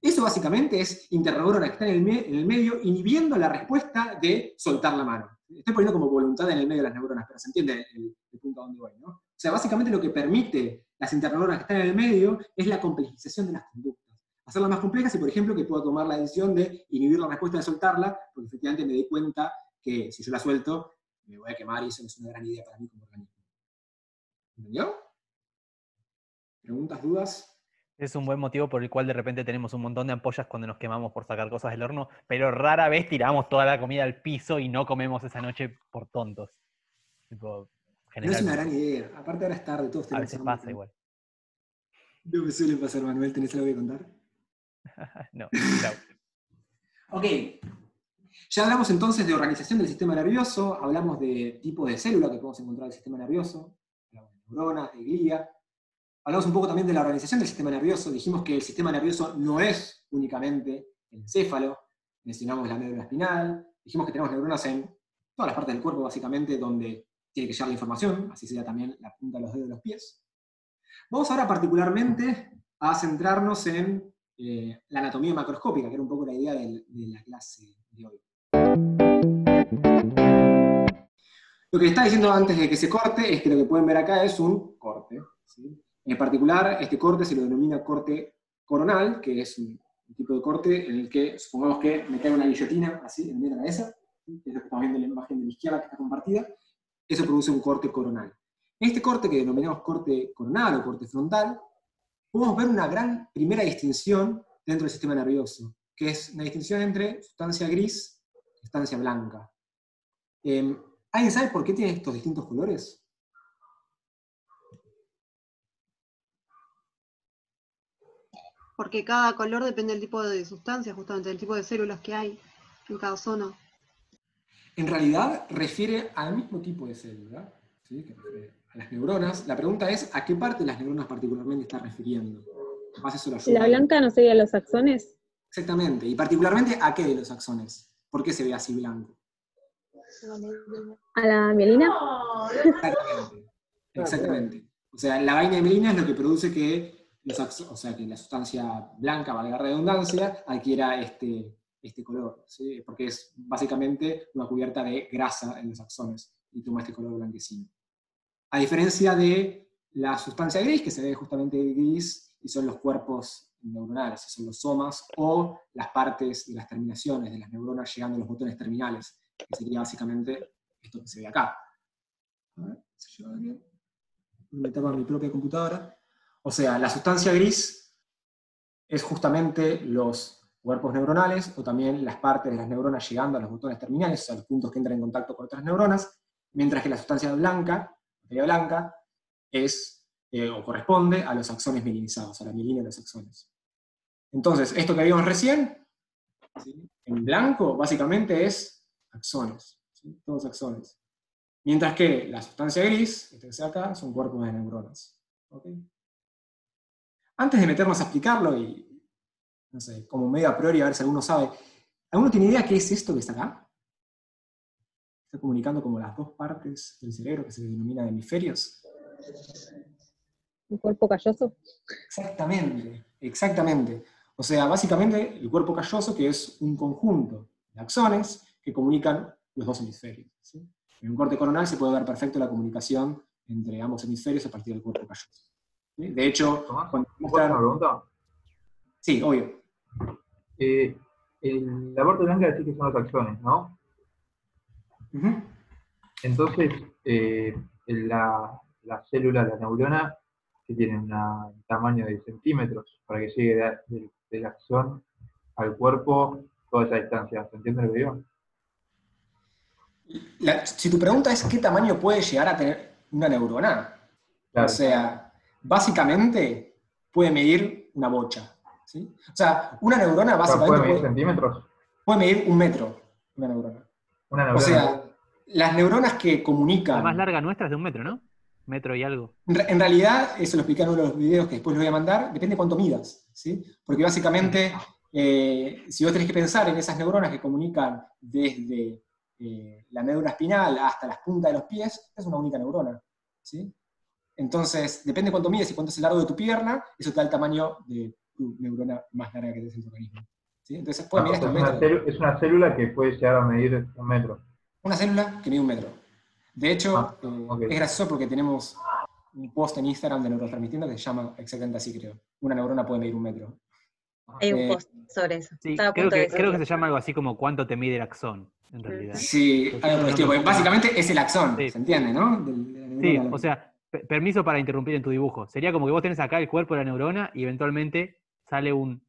Eso básicamente es interneurona que está en el, medio inhibiendo la respuesta de soltar la mano. Estoy poniendo como voluntad en el medio de las neuronas, pero se entiende el, punto a donde voy, ¿no? O sea, básicamente lo que permite las interneuronas que están en el medio es la complejización de las conductas. Hacerlas más complejas y, por ejemplo, que pueda tomar la decisión de inhibir la respuesta de soltarla, porque efectivamente me doy cuenta que si yo la suelto, me voy a quemar y eso no es una gran idea para mí como organismo. ¿Entendió? ¿Preguntas, dudas? Es un buen motivo por el cual de repente tenemos un montón de ampollas cuando nos quemamos por sacar cosas del horno, pero rara vez tiramos toda la comida al piso y no comemos esa noche por tontos. No es una gran idea. Aparte ahora es tarde, todos tenemos A veces pasa igual. No me suele pasar, Manuel. ¿Tenés algo que contar? no, ok. Ya hablamos entonces de organización del sistema nervioso, hablamos de tipo de célula que podemos encontrar en el sistema nervioso, hablamos de neuronas, de glía, Hablamos un poco también de la organización del sistema nervioso, dijimos que el sistema nervioso no es únicamente el encéfalo, mencionamos la médula espinal, dijimos que tenemos neuronas en todas las partes del cuerpo básicamente donde tiene que llegar la información, así sería también la punta de los dedos de los pies. Vamos ahora particularmente a centrarnos en eh, la anatomía macroscópica, que era un poco la idea de la clase de hoy. Lo que está diciendo antes de que se corte es que lo que pueden ver acá es un corte. En particular, este corte se lo denomina corte coronal, que es un, tipo de corte en el que, supongamos que me cae una guillotina así en medio de la cabeza, que es lo que estamos viendo en la imagen de la izquierda que está compartida, eso produce un corte coronal. Este corte que denominamos corte coronal o corte frontal, podemos ver una gran primera distinción dentro del sistema nervioso, que es una distinción entre sustancia gris y sustancia blanca. Eh, ¿Alguien sabe por qué tiene estos distintos colores? porque cada color depende del tipo de sustancia, justamente del tipo de células que hay en cada zona. En realidad refiere al mismo tipo de célula, ¿sí? que refiere a las neuronas. La pregunta es, ¿a qué parte de las neuronas particularmente está refiriendo? ¿La blanca no sería los axones? Exactamente, y particularmente a qué de los axones. ¿Por qué se ve así blanco? ¿A la mielina? Exactamente. Exactamente. O sea, la vaina de mielina es lo que produce que o sea, que la sustancia blanca, valga la redundancia, adquiera este, este color, porque es básicamente una cubierta de grasa en los axones y toma este color blanquecino. A diferencia de la sustancia gris, que se ve justamente gris, y son los cuerpos neuronales, son los somas, o las partes de las terminaciones de las neuronas llegando a los botones terminales, que sería básicamente esto que se ve acá. A ver, ¿se lleva bien? Me tapa mi propia computadora. O sea, la sustancia gris es justamente los cuerpos neuronales o también las partes de las neuronas llegando a los botones terminales, o sea, los puntos que entran en contacto con otras neuronas, mientras que la sustancia blanca, materia blanca, es eh, o corresponde a los axones mielinizados, a la mielina de los axones. Entonces, esto que vimos recién, en blanco, básicamente es axones, todos axones. Mientras que la sustancia gris, este que se acá, son cuerpos de neuronas. Antes de meternos a explicarlo, y no sé, como medio a priori, a ver si alguno sabe, ¿alguno tiene idea qué es esto que está acá? Está comunicando como las dos partes del cerebro que se denominan hemisferios. ¿Un cuerpo calloso? Exactamente, exactamente. O sea, básicamente el cuerpo calloso que es un conjunto de axones que comunican los dos hemisferios. En un corte coronal se puede ver perfecto la comunicación entre ambos hemisferios a partir del cuerpo calloso. De hecho, cuando una pregunta? Sí, obvio. Eh, el, la parte blanca decir que son los axones, ¿no? Entonces, eh, la, la, célula, la neurona, que tiene un tamaño de centímetros para que llegue del axón al cuerpo toda esa distancia. ¿Se entiende lo que digo? si tu pregunta es qué tamaño puede llegar a tener una neurona, o sea, básicamente puede medir una bocha. ¿Sí? O sea, una neurona básicamente. ¿Puede medir centímetros? Puede medir un metro, una neurona. O sea, las neuronas que comunican. La más larga nuestra es de un metro, ¿no? Metro y algo. En realidad, eso lo expliqué en uno de los videos que después les voy a mandar, depende de cuánto midas, ¿sí? Porque básicamente, eh, si vos tenés que pensar en esas neuronas que comunican desde eh, la médula espinal hasta las puntas de los pies, es una única neurona. ¿sí? Entonces, depende de cuánto mides y cuánto es el largo de tu pierna, eso te da el tamaño de tu neurona más larga que tienes en tu organismo. ¿sí? Entonces, puede ah, medir es, una célula que puede llegar a medir un metro. Una célula que mide un metro. De hecho, ah, eh, es gracioso porque tenemos un post en Instagram de neurotransmitiendo que se llama exactamente así, creo. Una neurona puede medir un metro. Hay un eh, post sobre eso. creo, que, creo que se llama algo así como cuánto te mide el axón en realidad. Sí, básicamente es el axón, ¿se entiende, no? sí, o sea, permiso para interrumpir en tu dibujo. Sería como que vos tenés acá el cuerpo de la neurona y eventualmente sale un,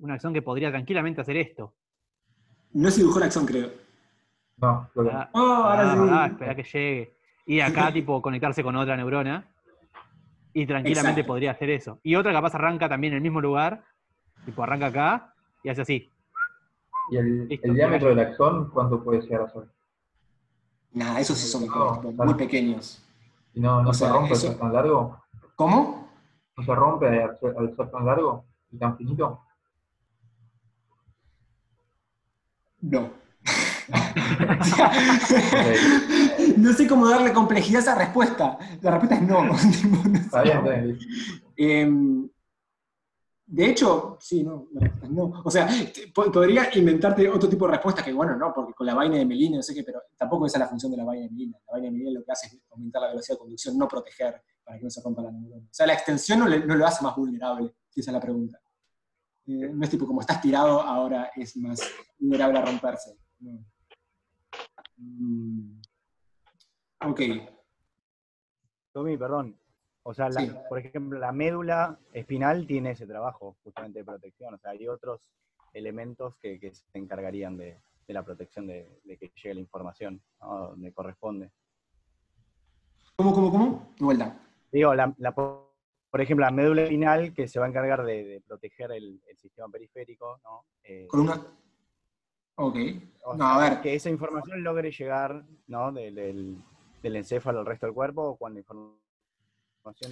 un axón que podría tranquilamente hacer esto. No se dibujó el axón, creo. No, ah, oh, ahora sí. ah, espera que llegue. Y acá, tipo, conectarse con otra neurona. Y tranquilamente podría hacer eso. Y otra capaz arranca también en el mismo lugar. Tipo, arranca acá y hace así. ¿Y el, diámetro del axón cuánto puede ser a ser? Nada, esos sí son muy pequeños. ¿Y no, no se rompe ser tan largo? ¿Cómo? ¿No se rompe al ser, tan largo y tan finito? No. no sé cómo darle complejidad a esa respuesta. La respuesta es no. no de hecho, sí, no, no. O sea, podría inventarte otro tipo de respuesta que, bueno, no, porque con la vaina de Melina, no sé qué, pero tampoco esa es la función de la vaina de Melina. La vaina de Melina lo que hace es aumentar la velocidad de conducción, no proteger para que no se rompa la neurona. O sea, la extensión no, lo hace más vulnerable, si esa es la pregunta. Eh, no es tipo, como estás tirado, ahora es más vulnerable a romperse. Mm. Ok. Tommy, perdón, o sea, por ejemplo, la médula espinal tiene ese trabajo justamente de protección. O sea, hay otros elementos que, se encargarían de, la protección de, que llegue la información donde corresponde. ¿Cómo, cómo, cómo? De vuelta. Digo, por ejemplo, la médula espinal que se va a encargar de, proteger el, sistema periférico, ¿no? Eh, Con una... Ok. no, a ver. Que esa información logre llegar, ¿no? Del, del, encéfalo al resto del cuerpo, o cuando información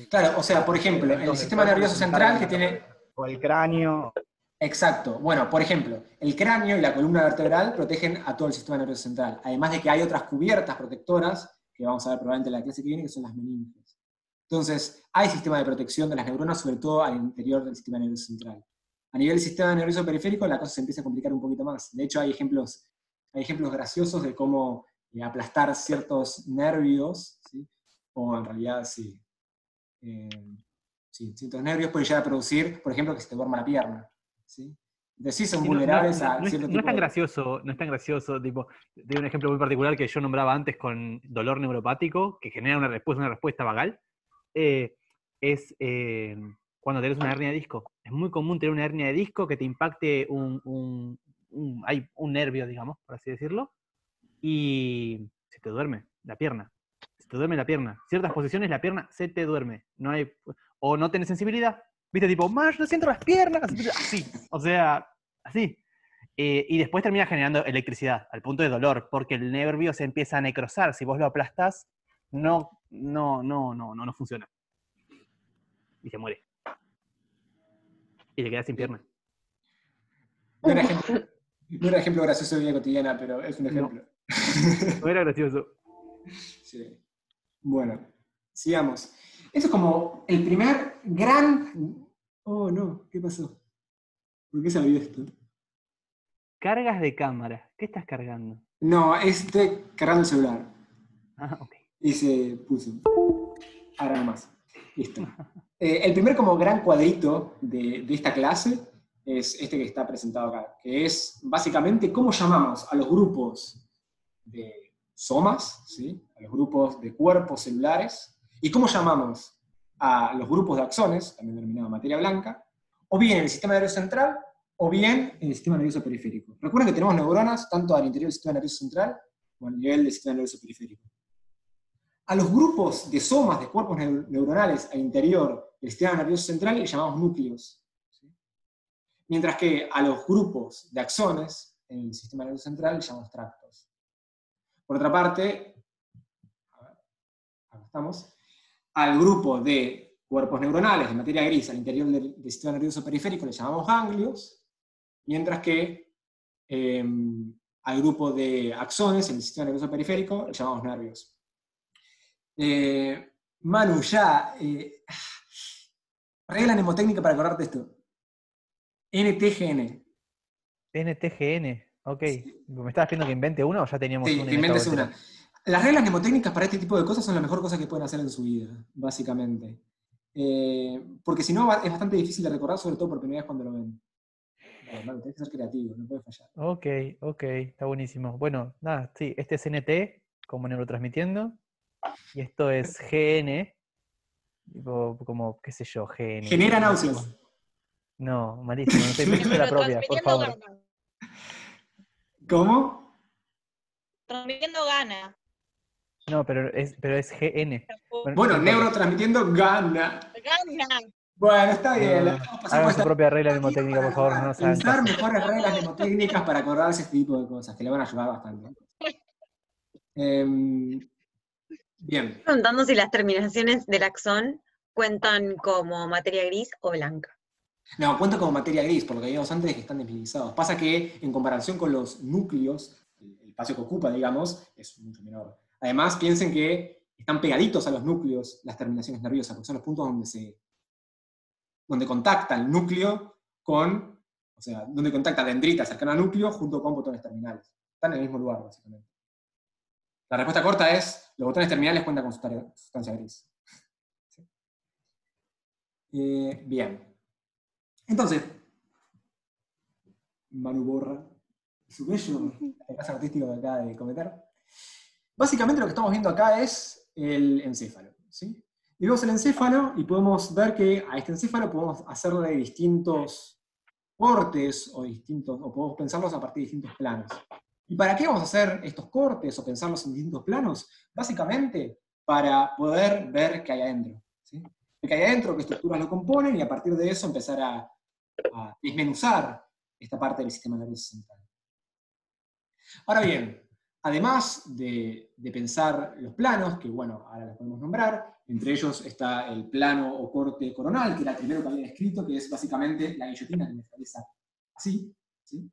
Claro, o sea, por ejemplo, el sistema nervioso central que tiene... O el cráneo. Exacto. Bueno, por ejemplo, el cráneo y la columna vertebral protegen a todo el sistema nervioso central. Además de que hay otras cubiertas protectoras, que vamos a ver probablemente en la clase que viene, que son las meninges. Entonces, hay sistema de protección de las neuronas, sobre todo al interior del sistema nervioso central. A nivel del sistema nervioso periférico, la cosa se empieza a complicar un poquito más. De hecho, hay ejemplos, hay ejemplos graciosos de cómo eh, aplastar ciertos nervios, ¿sí? o en realidad, sí, eh, sí, ciertos nervios pueden llegar a producir, por ejemplo, que se te duerma la pierna. ¿sí? Entonces sí son vulnerables a cierto no, es tan gracioso, no es tan gracioso, tipo, de un ejemplo muy particular que yo nombraba antes con dolor neuropático, que genera una respuesta, una respuesta vagal, eh, es eh, cuando tenés una hernia de disco. Es muy común tener una hernia de disco que te impacte un, un, hay un nervio, digamos, por así decirlo, y se te duerme la pierna se te duerme la pierna. Ciertas posiciones la pierna se te duerme. No hay, o no tenés sensibilidad, ¿Viste? Tipo, más, no siento las piernas. Así, o sea, así. Eh, y después termina generando electricidad, al punto de dolor, porque el nervio se empieza a necrosar. Si vos lo aplastás, no, no, no, no, no, no funciona. Y se muere. Y le queda sin pierna. No era ejemplo, no era ejemplo gracioso de vida cotidiana, pero es un ejemplo. No, era gracioso. Sí. Bueno, sigamos. Esto es como el primer gran... Oh, no, ¿qué pasó? ¿Por qué salió esto? Cargas de cámara. ¿Qué estás cargando? No, estoy cargando el celular. Ah, ok. Y se puso. Ahora nomás. Listo. Eh, el primer como gran cuadrito de, de esta clase es este que está presentado acá, que es básicamente cómo llamamos a los grupos de somas, ¿sí? a los grupos de cuerpos celulares, y cómo llamamos a los grupos de axones, también denominado materia blanca, o bien en el sistema nervioso central, o bien en el sistema nervioso periférico. Recuerden que tenemos neuronas tanto al interior del sistema nervioso central como al nivel del sistema nervioso periférico. A los grupos de somas de cuerpos neuronales al interior del sistema nervioso central le llamamos núcleos. Mientras que a los grupos de axones en el sistema nervioso central le llamamos tractos. Por otra parte, acá estamos, al grupo de cuerpos neuronales de materia gris al interior del, sistema nervioso periférico le llamamos ganglios, mientras que em, al grupo de axones en el sistema nervioso periférico le llamamos nervios. Eh, Manu, ya. Eh, regla mnemotécnica para acordarte esto. NTGN. NTGN, ok. ¿Me estabas pidiendo que invente una o ya teníamos sí, una? que inventes una. Las reglas mnemotécnicas para este tipo de cosas son la mejor cosa que pueden hacer en su vida, básicamente. Eh, porque si no es bastante difícil de recordar, sobre todo por primera vez cuando lo ven. Tienes que ser creativo, no puede fallar. Ok, ok, está buenísimo. Bueno, nada, sí, este es NT, como neurotransmitiendo. Y esto es GN, como, qué sé yo, GN. Genera náuseas. No, malísimo, no estoy pensando la propia, por favor. ¿Cómo? Transmitiendo gana. No, pero es, pero es GN. Bueno, neurotransmitiendo gana. Gana. Bueno, está bien. Hagan su propia regla mnemotécnica, por favor. No Pensar mejores reglas mnemotécnicas para acordarse este tipo de cosas, que le van a ayudar bastante. Eh, Bien. Preguntando si las terminaciones del axón cuentan como materia gris o blanca. No, cuentan como materia gris, por lo que vimos antes que están desminizados. Pasa que en comparación con los núcleos, el espacio que ocupa, digamos, es mucho menor. Además, piensen que están pegaditos a los núcleos las terminaciones nerviosas, porque son los puntos donde se donde contacta el núcleo con, o sea, donde contacta dendrita cercana al núcleo junto con botones terminales. Están en el mismo lugar, básicamente. La respuesta corta es, los botones terminales cuentan con sustancia gris. Eh, bien. Entonces, Manu borra su bello caso artístico que acaba de cometer. Básicamente lo que estamos viendo acá es el encéfalo. ¿sí? Y vemos el encéfalo y podemos ver que a este encéfalo podemos hacerle distintos cortes o distintos, o podemos pensarlos a partir de distintos planos. ¿Y para qué vamos a hacer estos cortes o pensarlos en distintos planos? Básicamente para poder ver qué hay adentro. ¿sí? Qué hay adentro, qué estructuras lo componen y a partir de eso empezar a, desmenuzar esta parte del sistema nervioso central. Ahora bien, además de, pensar los planos, que bueno, ahora los podemos nombrar, entre ellos está el plano o corte coronal, que era el primero que había escrito, que es básicamente la guillotina que me realiza así, ¿sí?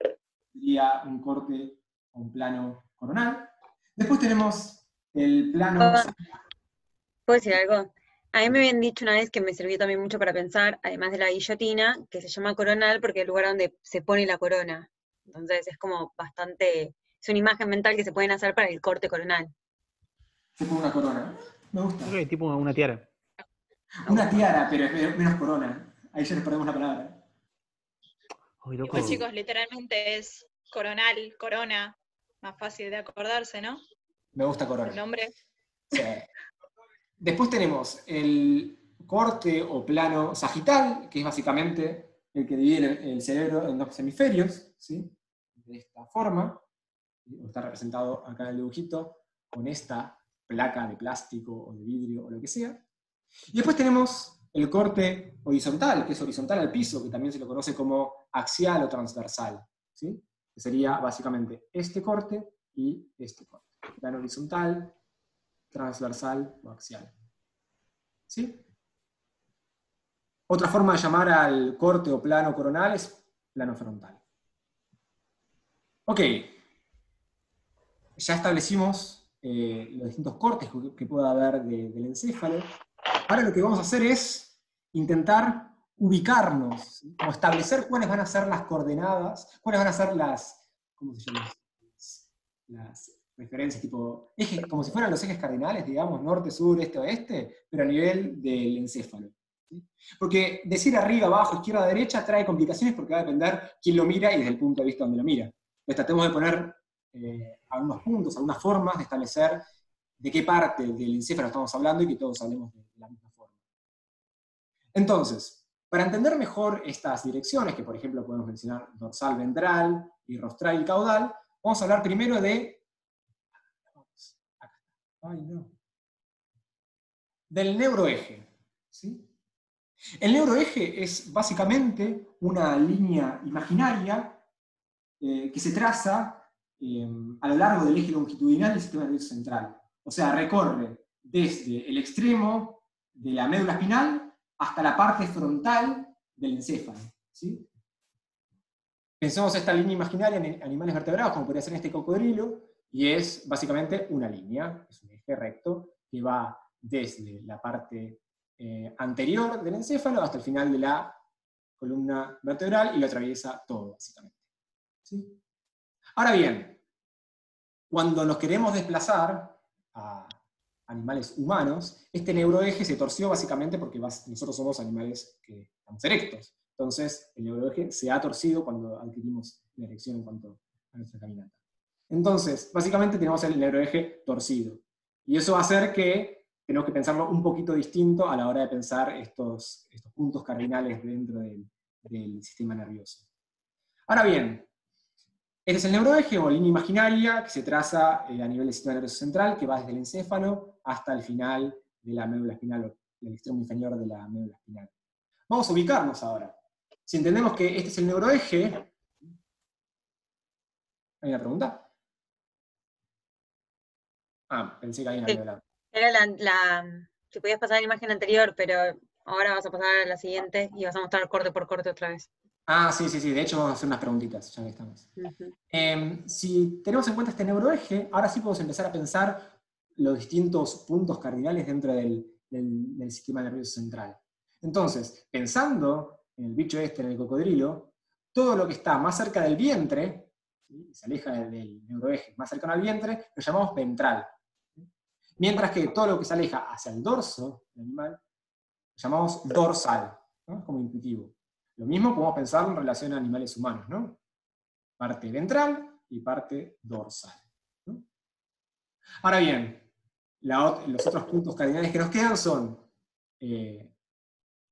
sería un corte un plano coronal. Después tenemos el plano... Ah, ¿Puedo decir algo? A mí me habían dicho una vez que me sirvió también mucho para pensar, además de la guillotina, que se llama coronal porque es el lugar donde se pone la corona. Entonces es como bastante, es una imagen mental que se pueden hacer para el corte coronal. Se pone una corona. Me gusta. Ok, tipo una tiara. Una tiara, pero es menos corona. Ahí ya les perdemos la palabra. Pues chicos, literalmente es coronal, corona, más fácil de acordarse, ¿no? Me gusta Corona. El nombre. Sí. Después tenemos el corte o plano sagital, que es básicamente el que divide el cerebro en dos hemisferios, ¿sí? de esta forma. Está representado acá en el dibujito con esta placa de plástico o de vidrio o lo que sea. Y después tenemos el corte horizontal, que es horizontal al piso, que también se lo conoce como axial o transversal, ¿sí? Que sería básicamente este corte y este corte. Plano horizontal, transversal o axial. ¿Sí? Otra forma de llamar al corte o plano coronal es plano frontal. Ok, ya establecimos eh, los distintos cortes que pueda haber del encéfalo. Ahora lo que vamos a hacer es intentar ubicarnos, o establecer cuáles van a ser las coordenadas, cuáles van a ser. Las referencias, tipo, ejes, como si fueran los ejes cardinales, digamos, norte, sur, este, oeste, pero a nivel del encéfalo. Porque decir arriba, abajo, izquierda, derecha trae complicaciones porque va a depender quién lo mira y desde el punto de vista donde lo mira. Entonces tratemos de poner eh, algunos puntos, algunas formas de establecer de qué parte del encéfalo estamos hablando y que todos hablemos de la misma forma. Entonces, para entender mejor estas direcciones, que por ejemplo podemos mencionar dorsal ventral y rostral y caudal, vamos a hablar primero de... Del neuroeje. ¿sí? El neuroeje es básicamente una línea imaginaria eh, que se traza eh, a lo largo del eje longitudinal del sistema nervioso central. O sea, recorre desde el extremo de la médula espinal hasta la parte frontal del encéfalo. ¿sí? Pensemos esta línea imaginaria en animales vertebrados, como podría ser este cocodrilo, y es básicamente una línea, es un eje recto que va desde la parte eh, anterior del encéfalo hasta el final de la columna vertebral y lo atraviesa todo, básicamente. Ahora bien, cuando nos queremos desplazar a animales humanos, este neuroeje se torció básicamente porque nosotros somos animales que estamos erectos. Entonces, el neuroeje se ha torcido cuando adquirimos la erección en cuanto a nuestra caminata. Entonces, básicamente tenemos el neuroeje torcido. Y eso va a hacer que tenemos que pensarlo un poquito distinto a la hora de pensar estos, estos puntos cardinales dentro del, del sistema nervioso. Ahora bien, este es el neuroeje o línea imaginaria que se traza eh, a nivel del sistema nervioso central, que va desde el encéfalo hasta el final de la médula espinal, o el extremo inferior de la médula espinal. Vamos a ubicarnos ahora. Si entendemos que este es el neuroeje, ¿hay una pregunta? Ah, pensé que había una Era la, la, que podías pasar la imagen anterior, pero ahora vas a pasar a la siguiente y vas a mostrar corte por corte otra vez. Ah, sí, sí, sí. De hecho, vamos a hacer unas preguntitas, ya que estamos. Em, si tenemos en cuenta este neuroeje, ahora sí podemos empezar a pensar los distintos puntos cardinales dentro del, sistema nervioso central. Entonces, pensando en el bicho este, en el cocodrilo, todo lo que está más cerca del vientre, se aleja del, neuroeje, más cercano al vientre, lo llamamos ventral. Mientras que todo lo que se aleja hacia el dorso del animal, lo llamamos dorsal, como intuitivo. Lo mismo podemos pensar en relación a animales humanos, ¿no? Parte ventral y parte dorsal. Ahora bien, los otros puntos cardinales que nos quedan son eh,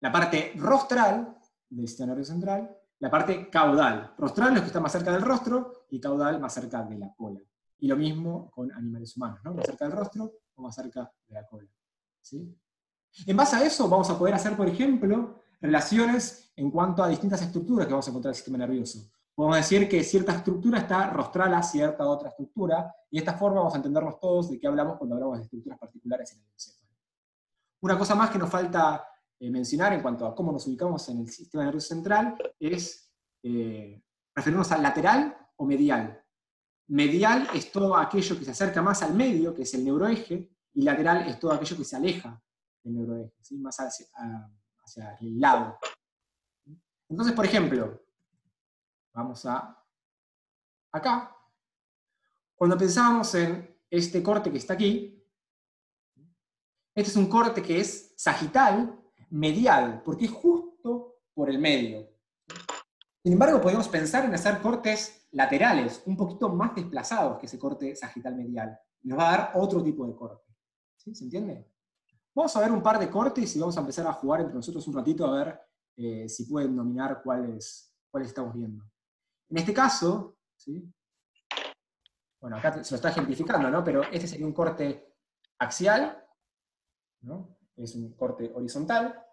la parte rostral del sistema nervioso central, la parte caudal. Rostral es que está más cerca del rostro y caudal más cerca de la cola. Y lo mismo con animales humanos, ¿no? Más cerca del rostro o más cerca de la cola. ¿sí? En base a eso vamos a poder hacer, por ejemplo, relaciones en cuanto a distintas estructuras que vamos a encontrar en el sistema nervioso. Podemos decir que cierta estructura está rostral a cierta otra estructura, y de esta forma vamos a entendernos todos de qué hablamos cuando hablamos de estructuras particulares en el encéfalo. Una cosa más que nos falta eh, mencionar en cuanto a cómo nos ubicamos en el sistema nervioso central es eh, referirnos al lateral o medial. Medial es todo aquello que se acerca más al medio, que es el neuroeje, y lateral es todo aquello que se aleja del neuroeje, más hacia, hacia el lado. Entonces, por ejemplo, vamos a acá. Cuando pensábamos en este corte que está aquí, este es un corte que es sagital, medial, porque es justo por el medio. Sin embargo, podemos pensar en hacer cortes laterales, un poquito más desplazados que ese corte sagital medial. Nos va a dar otro tipo de corte. ¿Sí? ¿Se entiende? Vamos a ver un par de cortes y vamos a empezar a jugar entre nosotros un ratito a ver eh, si pueden dominar cuáles, cuáles estamos viendo. En este caso, bueno, acá se lo está ejemplificando, ¿no? pero este sería un corte axial, ¿no? es un corte horizontal,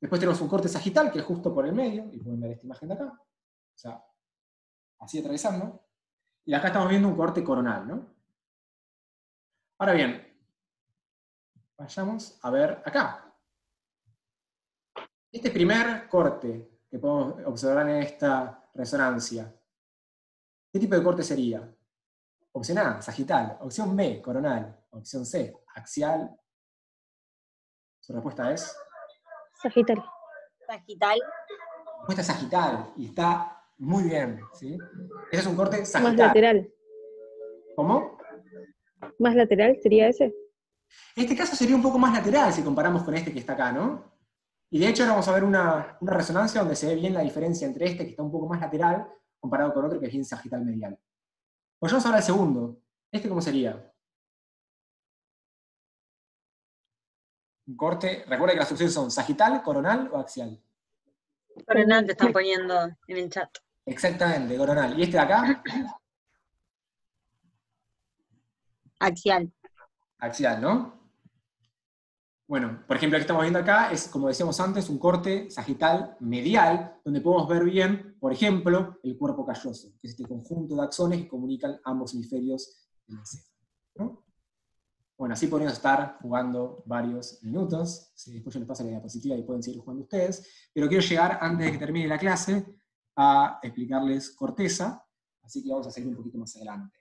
Después tenemos un corte sagital, que es justo por el medio, y pueden ver esta imagen de acá. O sea, así atravesando. Y acá estamos viendo un corte coronal, ¿no? Ahora bien, vayamos a ver acá. Este primer corte que podemos observar en esta resonancia, ¿qué tipo de corte sería? Opción A, sagital. Opción B, coronal. Opción C, axial. Su respuesta es... Sagital. Sagital. La respuesta es sagital y está muy bien. ¿sí? Ese es un corte sagital. Más lateral. ¿Cómo? ¿Más lateral sería ese? Este caso sería un poco más lateral si comparamos con este que está acá, ¿no? Y de hecho ahora vamos a ver una, una, resonancia donde se ve bien la diferencia entre este que está un poco más lateral comparado con otro que es bien sagital medial. Pues vamos ahora al segundo. ¿Este cómo sería? Un corte, recuerda que las opciones son sagital, coronal o axial. Coronal te están poniendo en el chat. Exactamente, coronal. ¿Y este de acá? Axial. Axial, ¿no? Bueno, por ejemplo, lo que estamos viendo acá es, como decíamos antes, un corte sagital medial, donde podemos ver bien, por ejemplo, el cuerpo calloso, que es este conjunto de axones que comunican ambos hemisferios del encéfalo. Bueno, así podríamos estar jugando varios minutos, después yo les paso la diapositiva y pueden seguir jugando ustedes, pero quiero llegar, antes de que termine la clase, a explicarles corteza, así que vamos a seguir un poquito más adelante.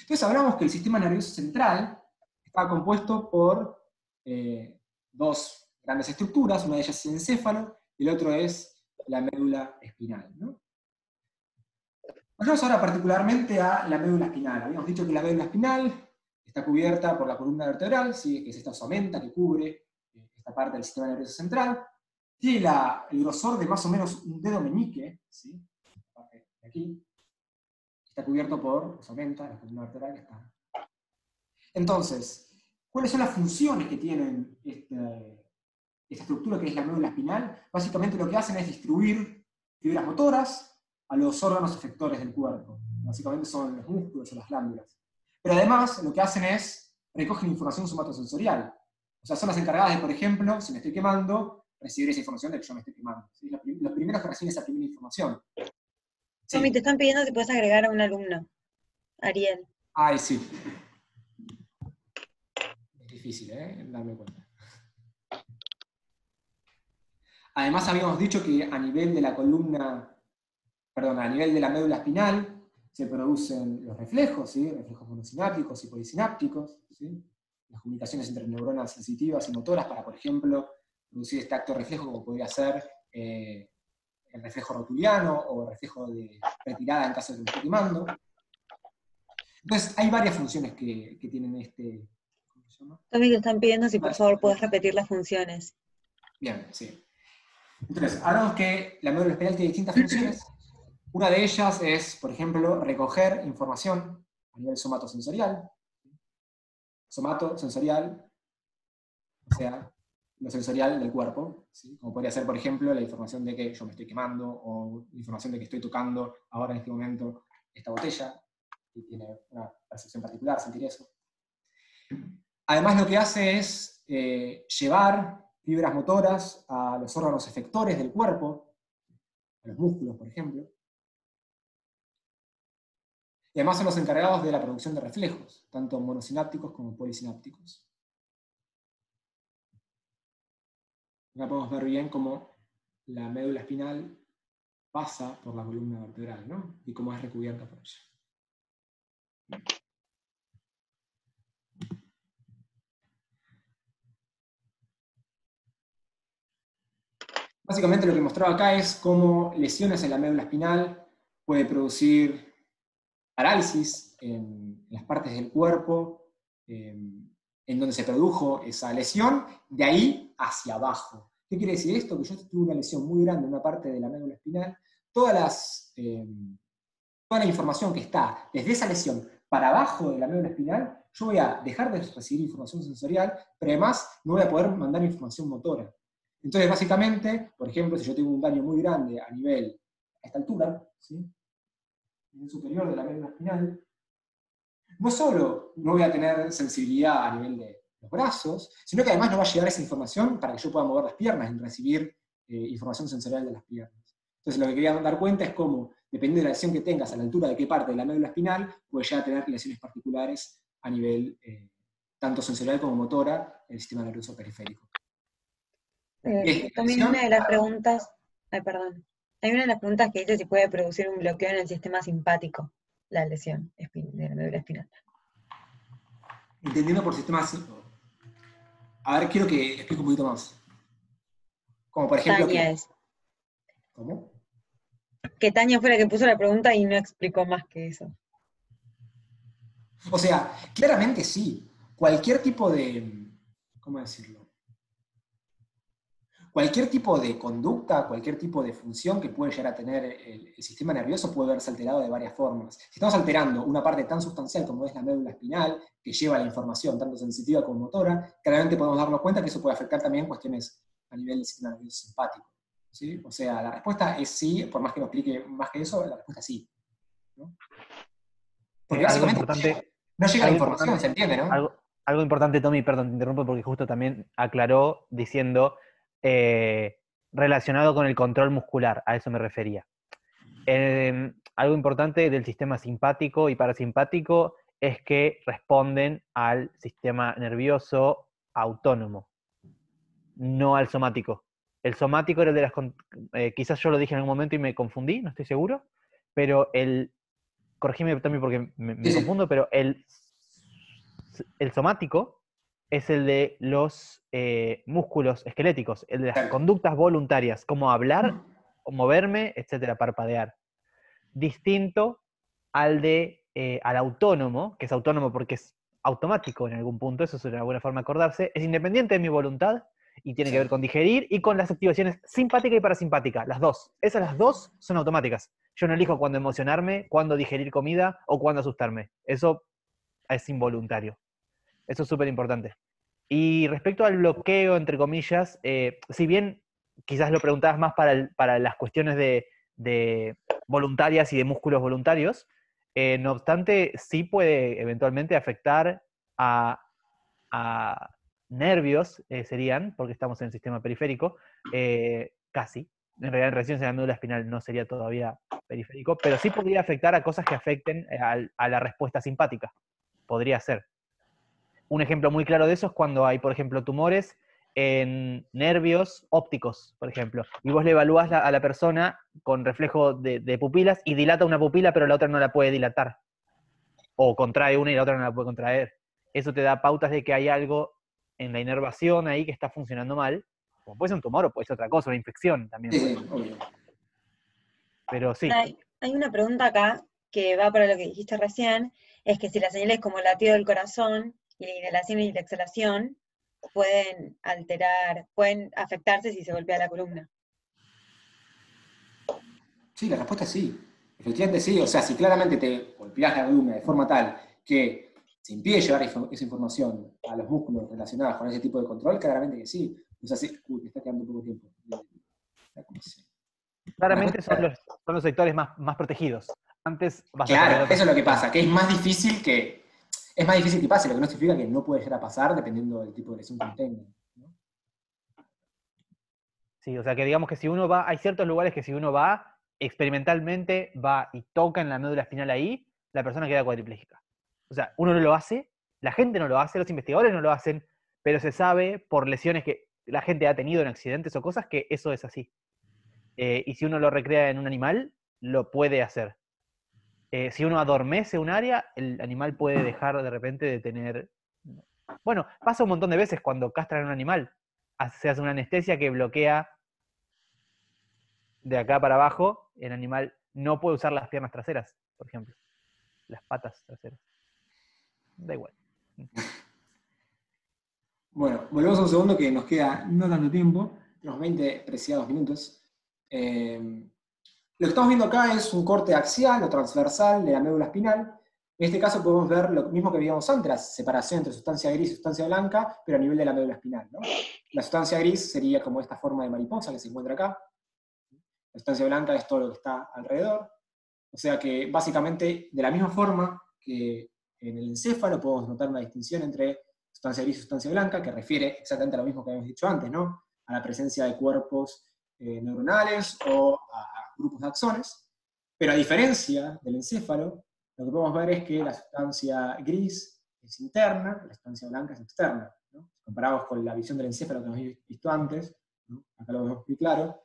Entonces hablamos que el sistema nervioso central está compuesto por eh, dos grandes estructuras, una de ellas es el encéfalo y el otro es la médula espinal. ¿no? Vayamos ahora particularmente a la médula espinal. Habíamos dicho que la médula espinal está cubierta por la columna vertebral, ¿sí? que es esta osamenta que cubre eh, esta parte del sistema nervioso central. Tiene la, el grosor de más o menos un dedo meñique, ¿sí? aquí. Está cubierto por osamenta, la columna vertebral que está. Entonces, ¿Cuáles son las funciones que tienen este, esta estructura que es la médula espinal? Básicamente lo que hacen es distribuir fibras motoras a los órganos efectores del cuerpo. Básicamente son los músculos o las glándulas. Pero además lo que hacen es recogen información somatosensorial. O sea, son las encargadas de, por ejemplo, si me estoy quemando, recibir esa información de que yo me estoy quemando. Los primeros que reciben esa primera información. Tommy, te están pidiendo que puedes agregar a un alumno. Ariel. Ay, sí difícil, ¿eh? Darme cuenta. Además habíamos dicho que a nivel de la columna, perdón, a nivel de la médula espinal, se producen los reflejos, reflejos monosinápticos y polisinápticos, las comunicaciones entre neuronas sensitivas y motoras para, por ejemplo, producir este acto reflejo como podría ser eh, el reflejo rotuliano o el reflejo de retirada en caso de que esté. Entonces, hay varias funciones que tienen este, Tommy, te están pidiendo si por favor puedes repetir las funciones. Bien, sí. Entonces, hablamos que la médula espinal tiene distintas funciones. Una de ellas es, por ejemplo, recoger información a nivel somatosensorial. Somatosensorial, o sea, lo sensorial del cuerpo, como podría ser, por ejemplo, la información de que yo me estoy quemando o la información de que estoy tocando ahora en este momento esta botella, y tiene una percepción particular, sentir eso. Además lo que hace es eh, llevar fibras motoras a los órganos efectores del cuerpo, a los músculos, por ejemplo. Y además son los encargados de la producción de reflejos, tanto monosinápticos como polisinápticos. Acá podemos ver bien cómo la médula espinal pasa por la columna vertebral, ¿no? Y cómo es recubierta por ella. Básicamente lo que mostraba acá es cómo lesiones en la médula espinal puede producir parálisis en las partes del cuerpo em, en donde se produjo esa lesión, de ahí hacia abajo. ¿Qué quiere decir esto? Que yo tuve una lesión muy grande en una parte de la médula espinal, todas las, em, toda la información que está desde esa lesión para abajo de la médula espinal, yo voy a dejar de recibir información sensorial, pero además no voy a poder mandar información motora. Entonces, básicamente, por ejemplo, si yo tengo un daño muy grande a nivel, a esta altura, ¿sí? nivel superior de la médula espinal, no solo no voy a tener sensibilidad a nivel de los brazos, sino que además no va a llegar esa información para que yo pueda mover las piernas y recibir eh, información sensorial de las piernas. Entonces lo que quería dar cuenta es cómo, dependiendo de la lesión que tengas, a la altura de qué parte de la médula espinal, puede llegar a tener lesiones particulares a nivel eh, tanto sensorial como motora del sistema nervioso periférico. Eh, también una de las preguntas, ay, perdón, hay una de las preguntas que dice si puede producir un bloqueo en el sistema simpático, la lesión de la médula espinal. Entendiendo por sistema A ver, quiero que explique un poquito más. Como por ejemplo. Tania ¿Cómo? Que Tania fue la que puso la pregunta y no explicó más que eso. O sea, claramente sí. Cualquier tipo de. ¿Cómo decirlo? Cualquier tipo de conducta, cualquier tipo de función que puede llegar a tener el, sistema nervioso puede verse alterado de varias formas. Si estamos alterando una parte tan sustancial como es la médula espinal, que lleva la información tanto sensitiva como motora, claramente podemos darnos cuenta que eso puede afectar también cuestiones a nivel del sistema nervioso simpático. ¿sí? O sea, la respuesta es sí, por más que no explique más que eso, la respuesta es sí. Porque básicamente no llega la información, se entiende, ¿no? Algo, algo importante, Tommy, perdón, te interrumpo porque justo también aclaró diciendo eh, relacionado con el control muscular, a eso me refería. Em, algo importante del sistema simpático y parasimpático es que responden al sistema nervioso autónomo, no al somático. El somático era el de las... Eh, quizás yo lo dije en algún momento y me confundí, no estoy seguro, pero el... Corregime también porque me, me confundo, pero el, el somático es el de los eh, músculos esqueléticos, el de las conductas voluntarias, como hablar, moverme, etcétera, parpadear. Distinto al de eh, al autónomo, que es autónomo porque es automático en algún punto, eso es una buena forma de acordarse, es independiente de mi voluntad y tiene que ver con digerir y con las activaciones simpática y parasimpática, las dos. Esas las dos son automáticas. Yo no elijo cuándo emocionarme, cuándo digerir comida o cuándo asustarme. Eso es involuntario. Eso es súper importante. Y respecto al bloqueo, entre comillas, eh, si bien quizás lo preguntabas más para, las cuestiones de, voluntarias y de músculos voluntarios, eh, no obstante, sí puede eventualmente afectar a, nervios, eh, serían, porque estamos en el sistema periférico, casi. En realidad, en recién de la médula espinal no sería todavía periférico, pero sí podría afectar a cosas que afecten a la respuesta simpática. Podría ser. Un ejemplo muy claro de eso es cuando hay, por ejemplo, tumores en nervios ópticos, por ejemplo, y vos le evalúas a la persona con reflejo de, pupilas y dilata una pupila, pero la otra no la puede dilatar. O contrae una y la otra no la puede contraer. Eso te da pautas de que hay algo en la inervación ahí que está funcionando mal. Como puede ser un tumor o puede ser otra cosa, una infección también. Sí, Pero sí. Hay, hay una pregunta acá que va para lo que dijiste recién, es que si la señal es como latido del corazón, y la inhalación y la exhalación pueden alterar, pueden afectarse si se golpea la columna. Sí, la respuesta es sí. Efectivamente sí. O sea, si claramente te golpeas la columna de forma tal que se impide llevar esa información a los músculos relacionados con ese tipo de control, claramente que sí. O sea, sí, uy, me está quedando poco tiempo. Claramente son los, son los, sectores más, más protegidos. Antes Claro, eso es lo que pasa, que es más difícil que, es más difícil que pase, lo que no significa que no puede llegar a pasar dependiendo del tipo de lesión que tenga. Sí, o sea que digamos que si uno va, hay ciertos lugares que si uno va, experimentalmente va y toca en la médula espinal ahí, la persona queda cuadriplégica. O sea, uno no lo hace, la gente no lo hace, los investigadores no lo hacen, pero se sabe por lesiones que la gente ha tenido en accidentes o cosas que eso es así. Eh, y si uno lo recrea en un animal, lo puede hacer. Eh, si uno adormece un área, el animal puede dejar de repente de tener... Bueno, pasa un montón de veces cuando castran a un animal. Se hace una anestesia que bloquea de acá para abajo, el animal no puede usar las piernas traseras, por ejemplo. Las patas traseras. Da igual. Bueno, volvemos a un segundo que nos queda no tanto tiempo, unos 20 preciados minutos. Eh, lo que estamos viendo acá es un corte axial o transversal de la médula espinal. En este caso podemos ver lo mismo que veíamos antes, la separación entre sustancia gris y sustancia blanca, pero a nivel de la médula espinal. La sustancia gris sería como esta forma de mariposa que se encuentra acá. La sustancia blanca es todo lo que está alrededor. O sea que básicamente de la misma forma que en el encéfalo podemos notar una distinción entre sustancia gris y sustancia blanca, que refiere exactamente a lo mismo que habíamos dicho antes, ¿no? A la presencia de cuerpos eh, neuronales o a grupos de axones. Pero a diferencia del encéfalo, lo que podemos ver es que la sustancia gris es interna, la sustancia blanca es externa. ¿no? Si comparamos con la visión del encéfalo que hemos visto antes, acá lo vemos muy claro,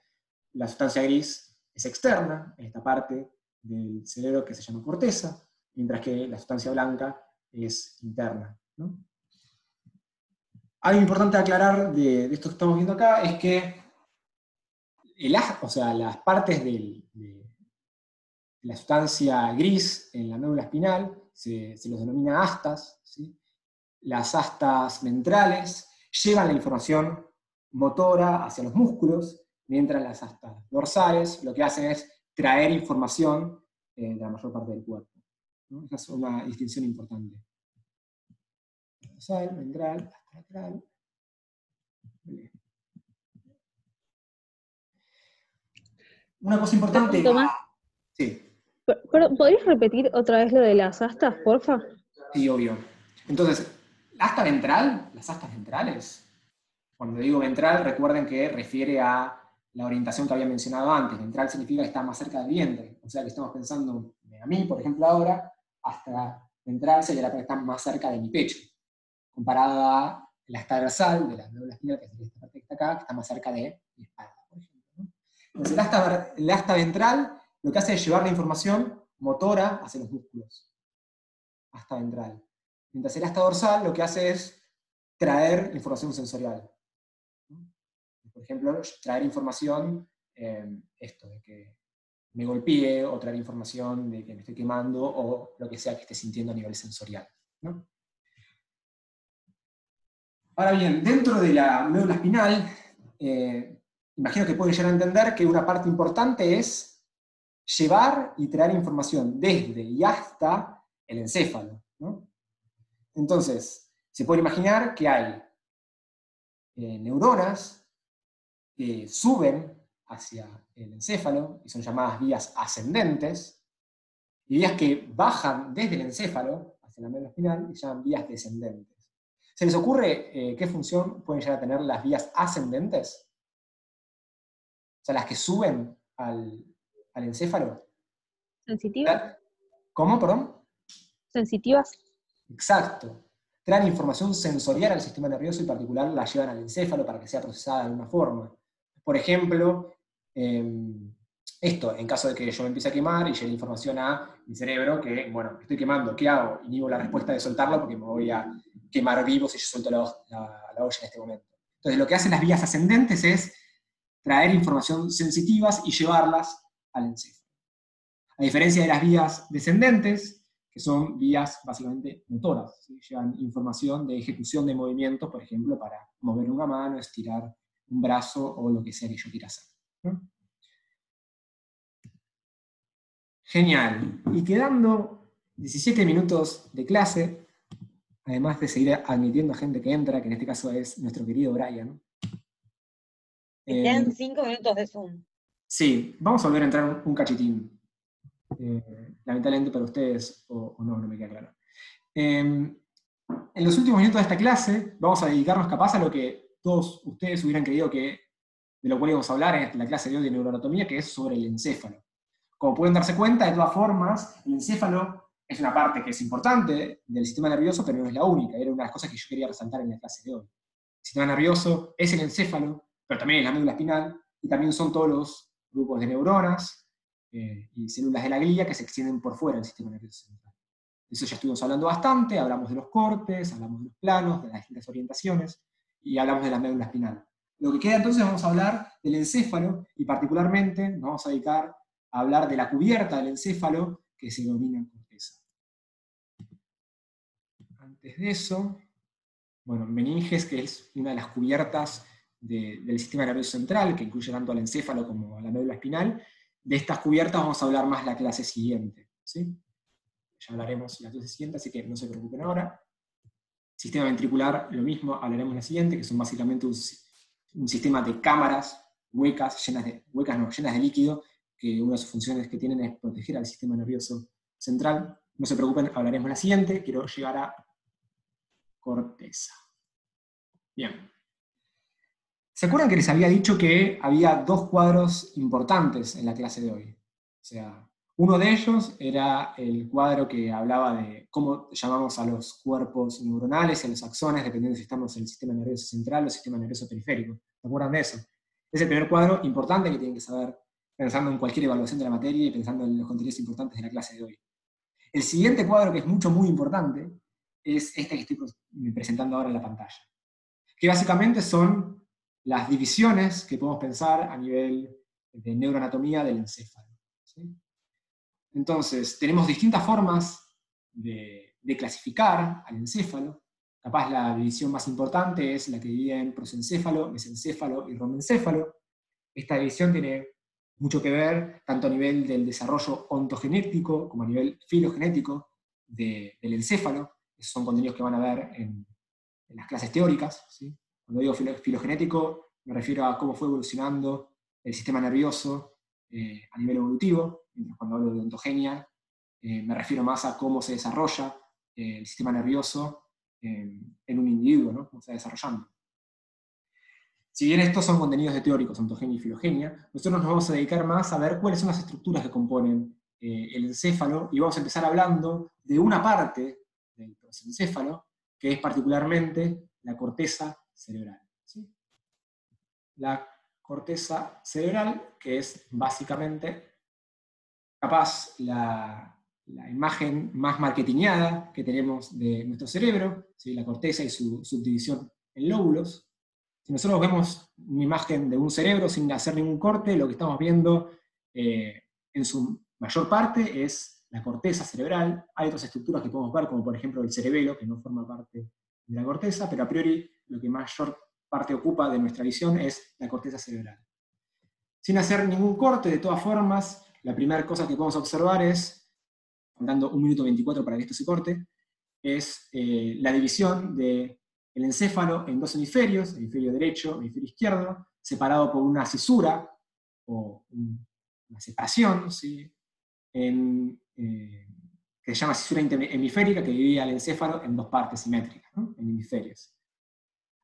la sustancia gris es externa, en esta parte del cerebro que se llama corteza, mientras que la sustancia blanca es interna. Algo importante aclarar de, esto que estamos viendo acá es que el, o sea, las partes de la sustancia gris en la médula espinal se, los denomina astas. Las astas ventrales llevan la información motora hacia los músculos, mientras las astas dorsales lo que hacen es traer información eh, de la mayor parte del cuerpo. Esa es una distinción importante. Dorsal, ventral, lateral. Una cosa importante. Tomás, sí. ¿Podrías repetir otra vez lo de las astas, porfa? Sí, obvio. Entonces, la asta ventral, las astas ventrales, cuando digo ventral, recuerden que refiere a la orientación que había mencionado antes. Ventral significa que está más cerca del vientre. O sea que estamos pensando, a mí, por ejemplo, ahora, hasta ventral sería la que está más cerca de mi pecho, comparada a la asta dorsal de la médula espinal, que es esta parte que está acá, que está más cerca de mi espalda. Entonces, el asta, ventral lo que hace es llevar la información motora hacia los músculos, asta ventral. Mientras el asta dorsal lo que hace es traer información sensorial. Por ejemplo, traer información, eh, esto, de que me golpee, o traer información de que me estoy quemando, o lo que sea que esté sintiendo a nivel sensorial. Ahora bien, dentro de la médula espinal, eh, imagino que pueden llegar a entender que una parte importante es llevar y traer información desde y hasta el encéfalo. Entonces, se puede imaginar que hay eh, neuronas que suben hacia el encéfalo, y son llamadas vías ascendentes, y vías que bajan desde el encéfalo hacia la médula espinal y se llaman vías descendentes. ¿Se les ocurre eh, qué función pueden llegar a tener las vías ascendentes? O sea, las que suben al, al encéfalo. ¿Sensitivas? ¿Cómo, perdón? Sensitivas. Exacto. Traen información sensorial al sistema nervioso y particular la llevan al encéfalo para que sea procesada de alguna forma. Por ejemplo, em, esto, en caso de que yo me empiece a quemar y llegue información a mi cerebro que, bueno, me estoy quemando, ¿qué hago? Digo la respuesta de soltarlo porque me voy a quemar vivo si yo suelto la, olla en este momento. Entonces, lo que hacen las vías ascendentes es traer información sensitivas y llevarlas al encéfalo. A diferencia de las vías descendentes, que son vías básicamente motoras, llevan información de ejecución de movimientos, por ejemplo, para mover una mano, estirar un brazo o lo que sea que yo quiera hacer. Genial. Y quedando 17 minutos de clase, además de seguir admitiendo a gente que entra, que en este caso es nuestro querido Brian. Quedan 5 eh, minutos de Zoom. Sí, vamos a volver a entrar un, cachitín. Eh, lamentablemente para ustedes, o, no, no me queda claro. Em, en los últimos minutos de esta clase vamos a dedicarnos capaz a lo que todos ustedes hubieran creído que de lo cual íbamos a hablar en la clase de hoy de neuroanatomía, que es sobre el encéfalo. Como pueden darse cuenta, de todas formas, el encéfalo es una parte que es importante del sistema nervioso, pero no es la única. Era una de las cosas que yo quería resaltar en la clase de hoy. El sistema nervioso es el encéfalo, pero también es la médula espinal, y también son todos los grupos de neuronas eh, y células de la glía que se extienden por fuera del sistema nervioso central. Eso ya estuvimos hablando bastante, hablamos de los cortes, hablamos de los planos, de las distintas orientaciones, y hablamos de la médula espinal. Lo que queda entonces vamos a hablar del encéfalo y particularmente nos vamos a dedicar a hablar de la cubierta del encéfalo que se denomina corteza. Antes de eso, bueno, meninges, que es una de las cubiertas del sistema nervioso central, que incluye tanto al encéfalo como a la médula espinal. De estas cubiertas vamos a hablar más la clase siguiente. ¿sí? Ya hablaremos la clase siguiente, así que no se preocupen ahora. Sistema ventricular, lo mismo, hablaremos la siguiente, que son básicamente un, sistema de cámaras huecas, llenas de, huecas no, llenas de líquido, que una de sus funciones que tienen es proteger al sistema nervioso central. No se preocupen, hablaremos la siguiente, quiero llegar a corteza. Bien. ¿Se acuerdan que les había dicho que había dos cuadros importantes en la clase de hoy? O sea, uno de ellos era el cuadro que hablaba de cómo llamamos a los cuerpos neuronales y a los axones, dependiendo si estamos en el sistema nervioso central o el sistema nervioso periférico. ¿Se acuerdan de eso? Es el primer cuadro importante que tienen que saber pensando en cualquier evaluación de la materia y pensando en los contenidos importantes de la clase de hoy. El siguiente cuadro, que es mucho, muy importante, es este que estoy presentando ahora en la pantalla, que básicamente son las divisiones que podemos pensar a nivel de neuroanatomía del encéfalo. Entonces, tenemos distintas formas de, clasificar al encéfalo. Capaz la división más importante es la que divide en prosencéfalo, mesencéfalo y romencéfalo. Esta división tiene mucho que ver tanto a nivel del desarrollo ontogenético como a nivel filogenético del encéfalo. Esos son contenidos que van a ver en, las clases teóricas. Cuando digo filogenético, me refiero a cómo fue evolucionando el sistema nervioso eh, a nivel evolutivo, mientras cuando hablo de ontogenia, eh, me refiero más a cómo se desarrolla eh, el sistema nervioso en un individuo, cómo se está desarrollando. Si bien estos son contenidos de teóricos, ontogenia y filogenia, nosotros nos vamos a dedicar más a ver cuáles son las estructuras que componen el encéfalo y vamos a empezar hablando de una parte del prosencéfalo, que es particularmente la corteza cerebral. La corteza cerebral, que es básicamente capaz la, imagen más marketingada que tenemos de nuestro cerebro, la corteza y su subdivisión en lóbulos. Si nosotros vemos una imagen de un cerebro sin hacer ningún corte, lo que estamos viendo eh, en su mayor parte es la corteza cerebral. Hay otras estructuras que podemos ver, como por ejemplo el cerebelo, que no forma parte de la corteza, pero a priori lo que mayor parte ocupa de nuestra visión es la corteza cerebral. Sin hacer ningún corte, de todas formas, la primera cosa que podemos observar es, dando un minuto 24 para que esto se corte, es eh, la división del encéfalo en dos hemisferios, hemisferio derecho, hemisferio izquierdo, separado por una cisura o una separación, en, eh, se llama cisura hemisférica, que divide al encéfalo en dos partes simétricas, en hemisferios.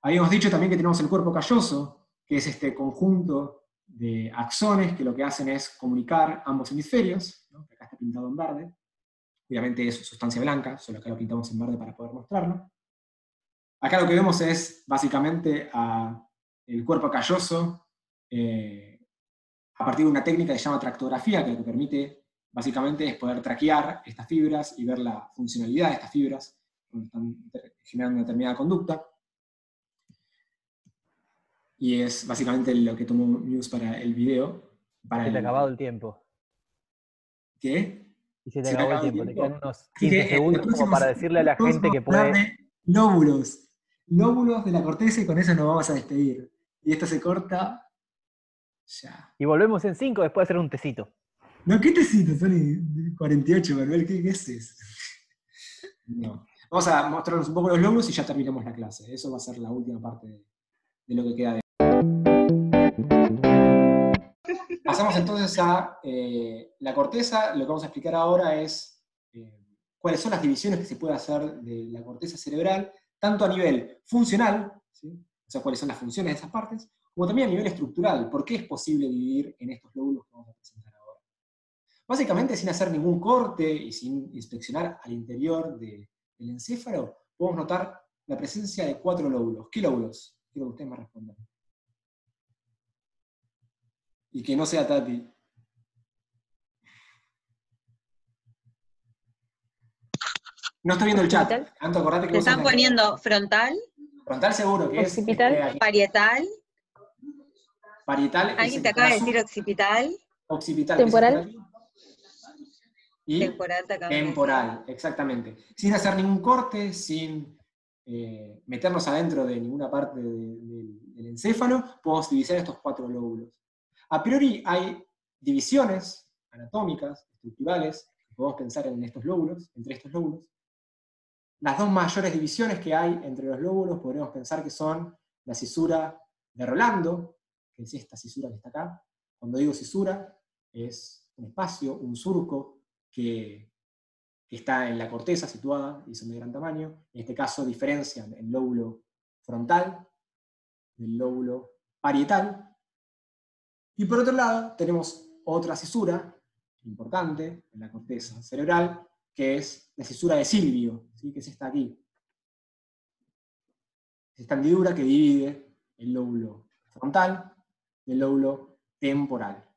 Habíamos dicho también que tenemos el cuerpo calloso, que es este conjunto de axones que lo que hacen es comunicar ambos hemisferios, que acá está pintado en verde. Obviamente es sustancia blanca, solo acá lo pintamos en verde para poder mostrarlo. Acá lo que vemos es básicamente el cuerpo calloso eh, a partir de una técnica que se llama tractografía, que lo que permite básicamente es poder traquear estas fibras y ver la funcionalidad de estas fibras cuando están generando una determinada conducta. Y es básicamente lo que tomó News para el video. Para se te ha acabado el tiempo. ¿Qué? Y se te acabó el tiempo. Te quedan unos 15 segundos como para decirle a la gente que puede. Lóbulos. Lóbulos de la corteza y con eso nos vamos a despedir. Y esto se corta. Ya. Y volvemos en 5 después de hacer un tecito. No, ¿qué tecito? Son 48, Manuel. ¿Qué, qué es No. Vamos a mostrarnos un poco los lóbulos y ya terminamos la clase. Eso va a ser la última parte de lo que queda de Pasamos entonces a eh, la corteza. Lo que vamos a explicar ahora es eh, cuáles son las divisiones que se puede hacer de la corteza cerebral, tanto a nivel funcional, o sea, cuáles son las funciones de esas partes, como también a nivel estructural, por qué es posible dividir en estos lóbulos que vamos a presentar. Básicamente, sin hacer ningún corte y sin inspeccionar al interior del encéfalo, podemos notar la presencia de cuatro lóbulos. ¿Qué lóbulos? Quiero que ustedes me respondan y que no sea Tati. No estoy viendo el chat. Anto, acordate que ¿Te están poniendo frontal? Frontal seguro que occipital. es. Parietal. Parietal. ¿Alguien te acaba de decir occipital? Occipital. Temporal. Y temporal, temporal, exactamente. Sin hacer ningún corte, sin eh, meternos adentro de ninguna parte del encéfalo, podemos divisar estos cuatro lóbulos. A priori hay divisiones anatómicas, estructurales, que podemos pensar en estos lóbulos, entre estos lóbulos. Las dos mayores divisiones que hay entre los lóbulos podríamos pensar que son la cisura de Rolando, que es esta cisura que está acá. Cuando digo cisura, es un espacio, un surco que, está en la corteza situada y son de gran tamaño. En este caso diferencian el lóbulo frontal del lóbulo parietal. Y por otro lado, tenemos otra cisura importante en la corteza cerebral, que es la cisura de Silvio, que es esta aquí. Esta hendidura que divide el lóbulo frontal del lóbulo temporal.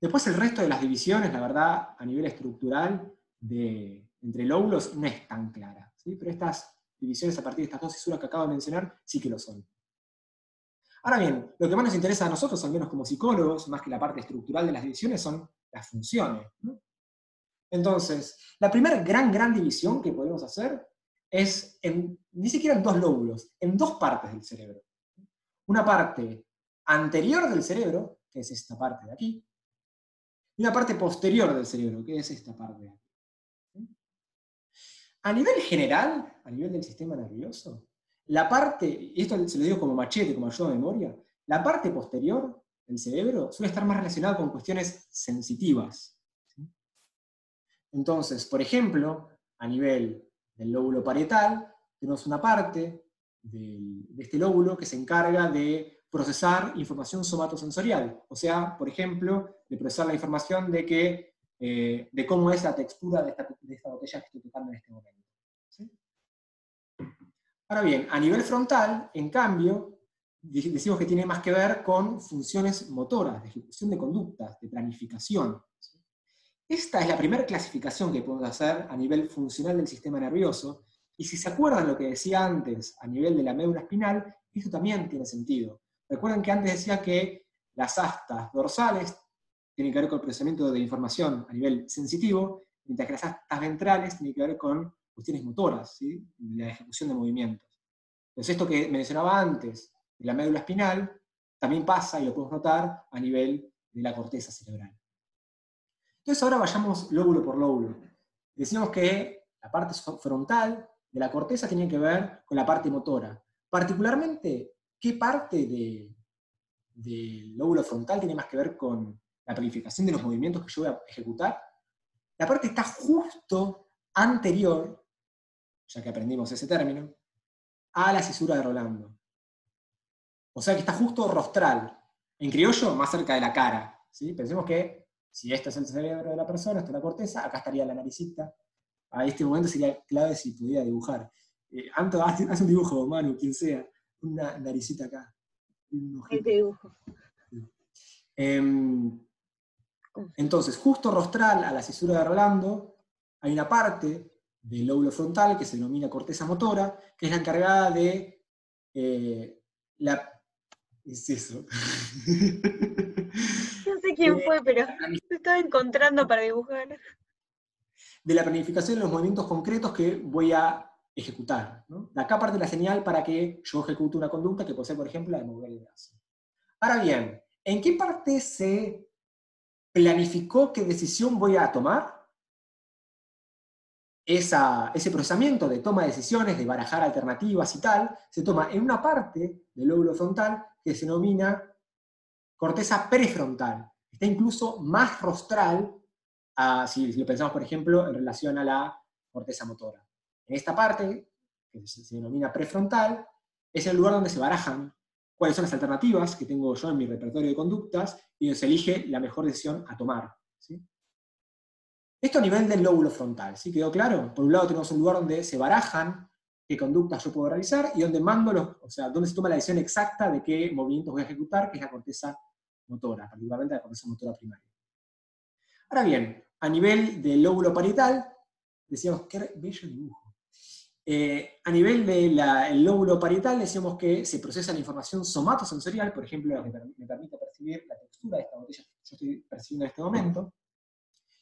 Después el resto de las divisiones, la verdad, a nivel estructural de, entre lóbulos no es tan clara. Pero estas divisiones a partir de estas dos cisuras que acabo de mencionar sí que lo son. Ahora bien, lo que más nos interesa a nosotros, al menos como psicólogos, más que la parte estructural de las divisiones, son las funciones. Entonces, la primera gran, gran división que podemos hacer es en, ni siquiera en dos lóbulos, en dos partes del cerebro. Una parte anterior del cerebro, que es esta parte de aquí, y una parte posterior del cerebro, que es esta parte. A nivel general, a nivel del sistema nervioso, la parte, y esto se lo digo como machete, como ayuda de memoria, la parte posterior del cerebro suele estar más relacionada con cuestiones sensitivas. Entonces, por ejemplo, a nivel del lóbulo parietal, tenemos una parte de este lóbulo que se encarga de procesar información somatosensorial. O sea, por ejemplo, de procesar la información de, que, eh, de cómo es la textura de esta, botella que estoy tocando en este momento. Ahora bien, a nivel frontal, en cambio, decimos que tiene más que ver con funciones motoras, de ejecución de conductas, de planificación. Esta es la primera clasificación que podemos hacer a nivel funcional del sistema nervioso, y si se acuerdan lo que decía antes a nivel de la médula espinal, esto también tiene sentido. Recuerden que antes decía que las astas dorsales tienen que ver con el procesamiento de información a nivel sensitivo, mientras que las astas ventrales tienen que ver con cuestiones motoras, la ejecución de movimientos. Entonces esto que mencionaba antes de la médula espinal, también pasa, y lo podemos notar, a nivel de la corteza cerebral. Entonces ahora vayamos lóbulo por lóbulo. Decimos que la parte frontal de la corteza tiene que ver con la parte motora. Particularmente, ¿qué parte del lóbulo frontal tiene más que ver con la planificación de los movimientos que yo voy a ejecutar? La parte está justo anterior, ya que aprendimos ese término, a la cisura de Rolando. O sea que está justo rostral. En criollo, más cerca de la cara. ¿sí? Pensemos que si este es el cerebro de la persona, esta es la corteza, acá estaría la naricita. A este momento sería clave si pudiera dibujar. Eh, Anto, haz, un dibujo, Manu, quien sea. Una naricita acá. Este dibujo. Em, entonces, justo rostral a la cisura de Rolando, hay una parte del lóbulo frontal que se denomina corteza motora, que es la encargada de eh, la... Es eso. No sé quién fue, pero se estaba encontrando para dibujar. De la planificación de los movimientos concretos que voy a ejecutar. ¿no? acá parte la señal para que yo ejecute una conducta que ser, por ejemplo, la de mover el brazo. Ahora bien, ¿en qué parte se planificó qué decisión voy a tomar? ese procesamiento de toma de decisiones, de barajar alternativas y tal, se toma en una parte del lóbulo frontal que se denomina corteza prefrontal. Está incluso más rostral, si, lo pensamos, por ejemplo, en relación a la corteza motora. En esta parte, que se, denomina prefrontal, es el lugar donde se barajan cuáles son las alternativas que tengo yo en mi repertorio de conductas y donde se elige la mejor decisión a tomar. Esto a nivel del lóbulo frontal, ¿sí? ¿Quedó claro? Por un lado tenemos un lugar donde se barajan qué conductas yo puedo realizar y donde mando los, o sea, donde se toma la decisión exacta de qué movimientos voy a ejecutar, que es la corteza motora, particularmente la corteza motora primaria. Ahora bien, a nivel del lóbulo parietal, decíamos, qué bello dibujo. Eh, a nivel del lóbulo parietal decíamos que se procesa la información somatosensorial, por ejemplo, que me permite percibir la textura de esta botella que yo estoy percibiendo en este momento.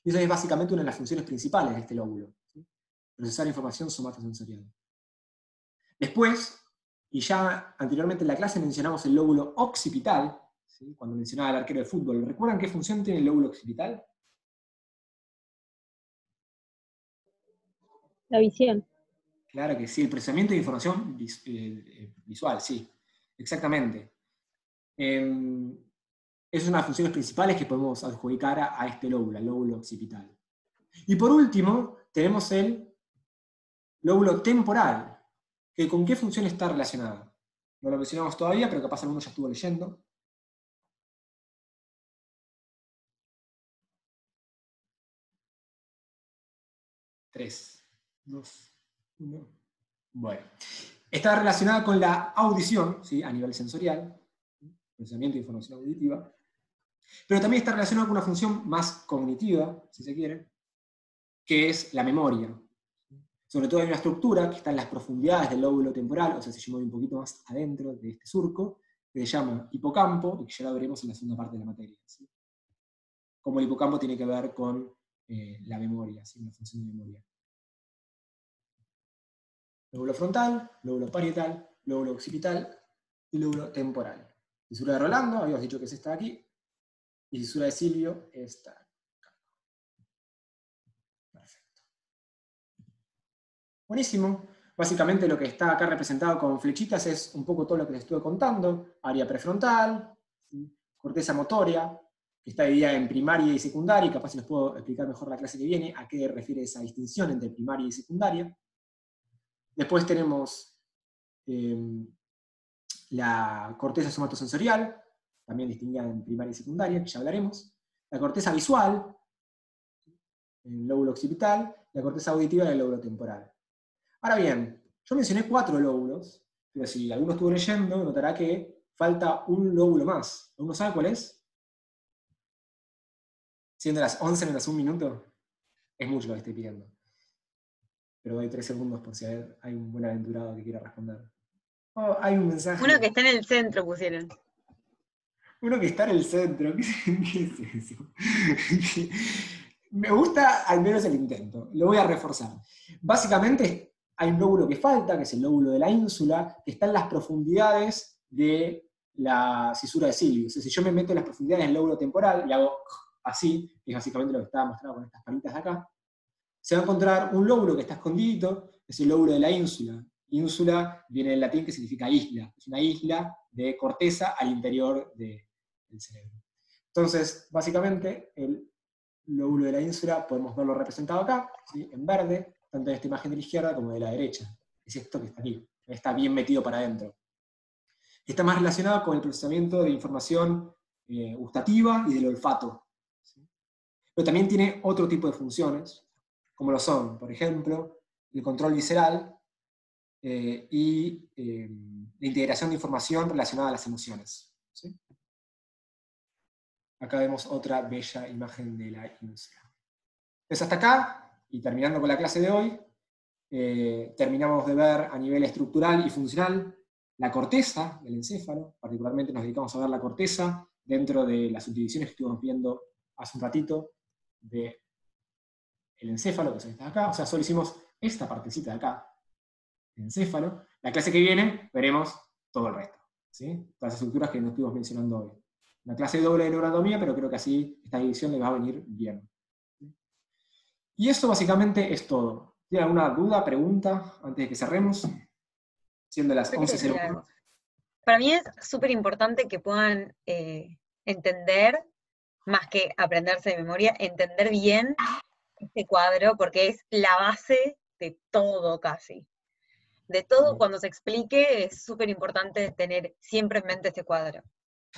Y esa es básicamente una de las funciones principales de este lóbulo, procesar información somatosensorial. Después, y ya anteriormente en la clase mencionamos el lóbulo occipital, cuando mencionaba el arquero de fútbol. ¿Recuerdan qué función tiene el lóbulo occipital? La visión. Claro que sí, el procesamiento de información eh, eh, visual, sí, exactamente. Em, es una las funciones principales que podemos adjudicar a, este lóbulo, el lóbulo occipital. Y por último, tenemos el lóbulo temporal, que con qué función está relacionado. no lo mencionamos todavía, pero capaz alguno ya estuvo leyendo. Tres, dos, uno. Bueno. Está relacionada con la audición, ¿sí? a nivel sensorial, procesamiento de información auditiva, pero también está relacionada con una función más cognitiva, si se quiere, que es la memoria. Sobre todo hay una estructura que está en las profundidades del lóbulo temporal, o sea, se llama un poquito más adentro de este surco, que se llama hipocampo, y que ya lo veremos en la segunda parte de la materia. ¿sí? Cómo el hipocampo tiene que ver con eh, la memoria, ¿sí? una función de memoria. Lóbulo frontal, lóbulo parietal, lóbulo occipital y lóbulo temporal. Cisura de Rolando, habíamos dicho que es esta de aquí, y cisura de Silvio, esta Buenísimo. Básicamente lo que está acá representado con flechitas es un poco todo lo que les estuve contando. Área prefrontal, corteza motoria, que está dividida en primaria y secundaria, y capaz les puedo explicar mejor la clase que viene, a qué refiere esa distinción entre primaria y secundaria. Después tenemos em, la corteza somatosensorial, también distinguida en primaria y secundaria, que ya hablaremos. La corteza visual, el lóbulo occipital, la corteza auditiva y el lóbulo temporal. Ahora bien, yo mencioné cuatro lóbulos, pero si alguno estuvo leyendo, notará que falta un lóbulo más. ¿Uno sabe cuál es? Siendo las 11 menos un minuto, es mucho lo que estoy pidiendo. Pero doy tres segundos por si hay un buen aventurado que quiera responder. Oh, hay un mensaje. Uno que está en el centro pusieron. Uno que está en el centro. ¿Qué es eso? Me gusta al menos el intento. Lo voy a reforzar. Básicamente hay un lóbulo que falta, que es el lóbulo de la ínsula, que está en las profundidades de la cisura de Silvio. O sea, si yo me meto en las profundidades del lóbulo temporal y hago así, que es básicamente lo que estaba mostrando con estas palitas de acá, se va a encontrar un lóbulo que está escondido, es el lóbulo de la ínsula. Ínsula viene del latín que significa isla, es una isla de corteza al interior del cerebro. Entonces, básicamente, el lóbulo de la ínsula podemos verlo representado acá, en verde, tanto en esta imagen de la izquierda como de la derecha. Es esto que está aquí, está bien metido para adentro. Está más relacionado con el procesamiento de información eh, gustativa y del olfato. Pero también tiene otro tipo de funciones, como lo son, por ejemplo, el control visceral eh, y eh, la integración de información relacionada a las emociones. Acá vemos otra bella imagen de la ínsula. Entonces hasta acá y terminando con la clase de hoy, eh, terminamos de ver a nivel estructural y funcional la corteza del encéfalo, particularmente nos dedicamos a ver la corteza dentro de las subdivisiones que estuvimos viendo hace un ratito del encéfalo, que es esta de acá, o sea, solo hicimos esta partecita de acá, el encéfalo. La clase que viene veremos todo el resto, ¿sí? todas las estructuras que no estuvimos mencionando hoy. Una clase doble de neuroanatomía, pero creo que así esta división le va a venir bien. Y esto básicamente es todo. ¿Tiene alguna duda, pregunta antes de que cerremos? Siendo las 11.01. Para mí es súper importante que puedan eh, entender, más que aprenderse de memoria, entender bien este cuadro, porque es la base de todo casi. De todo, cuando se explique, es súper importante tener siempre en mente este cuadro.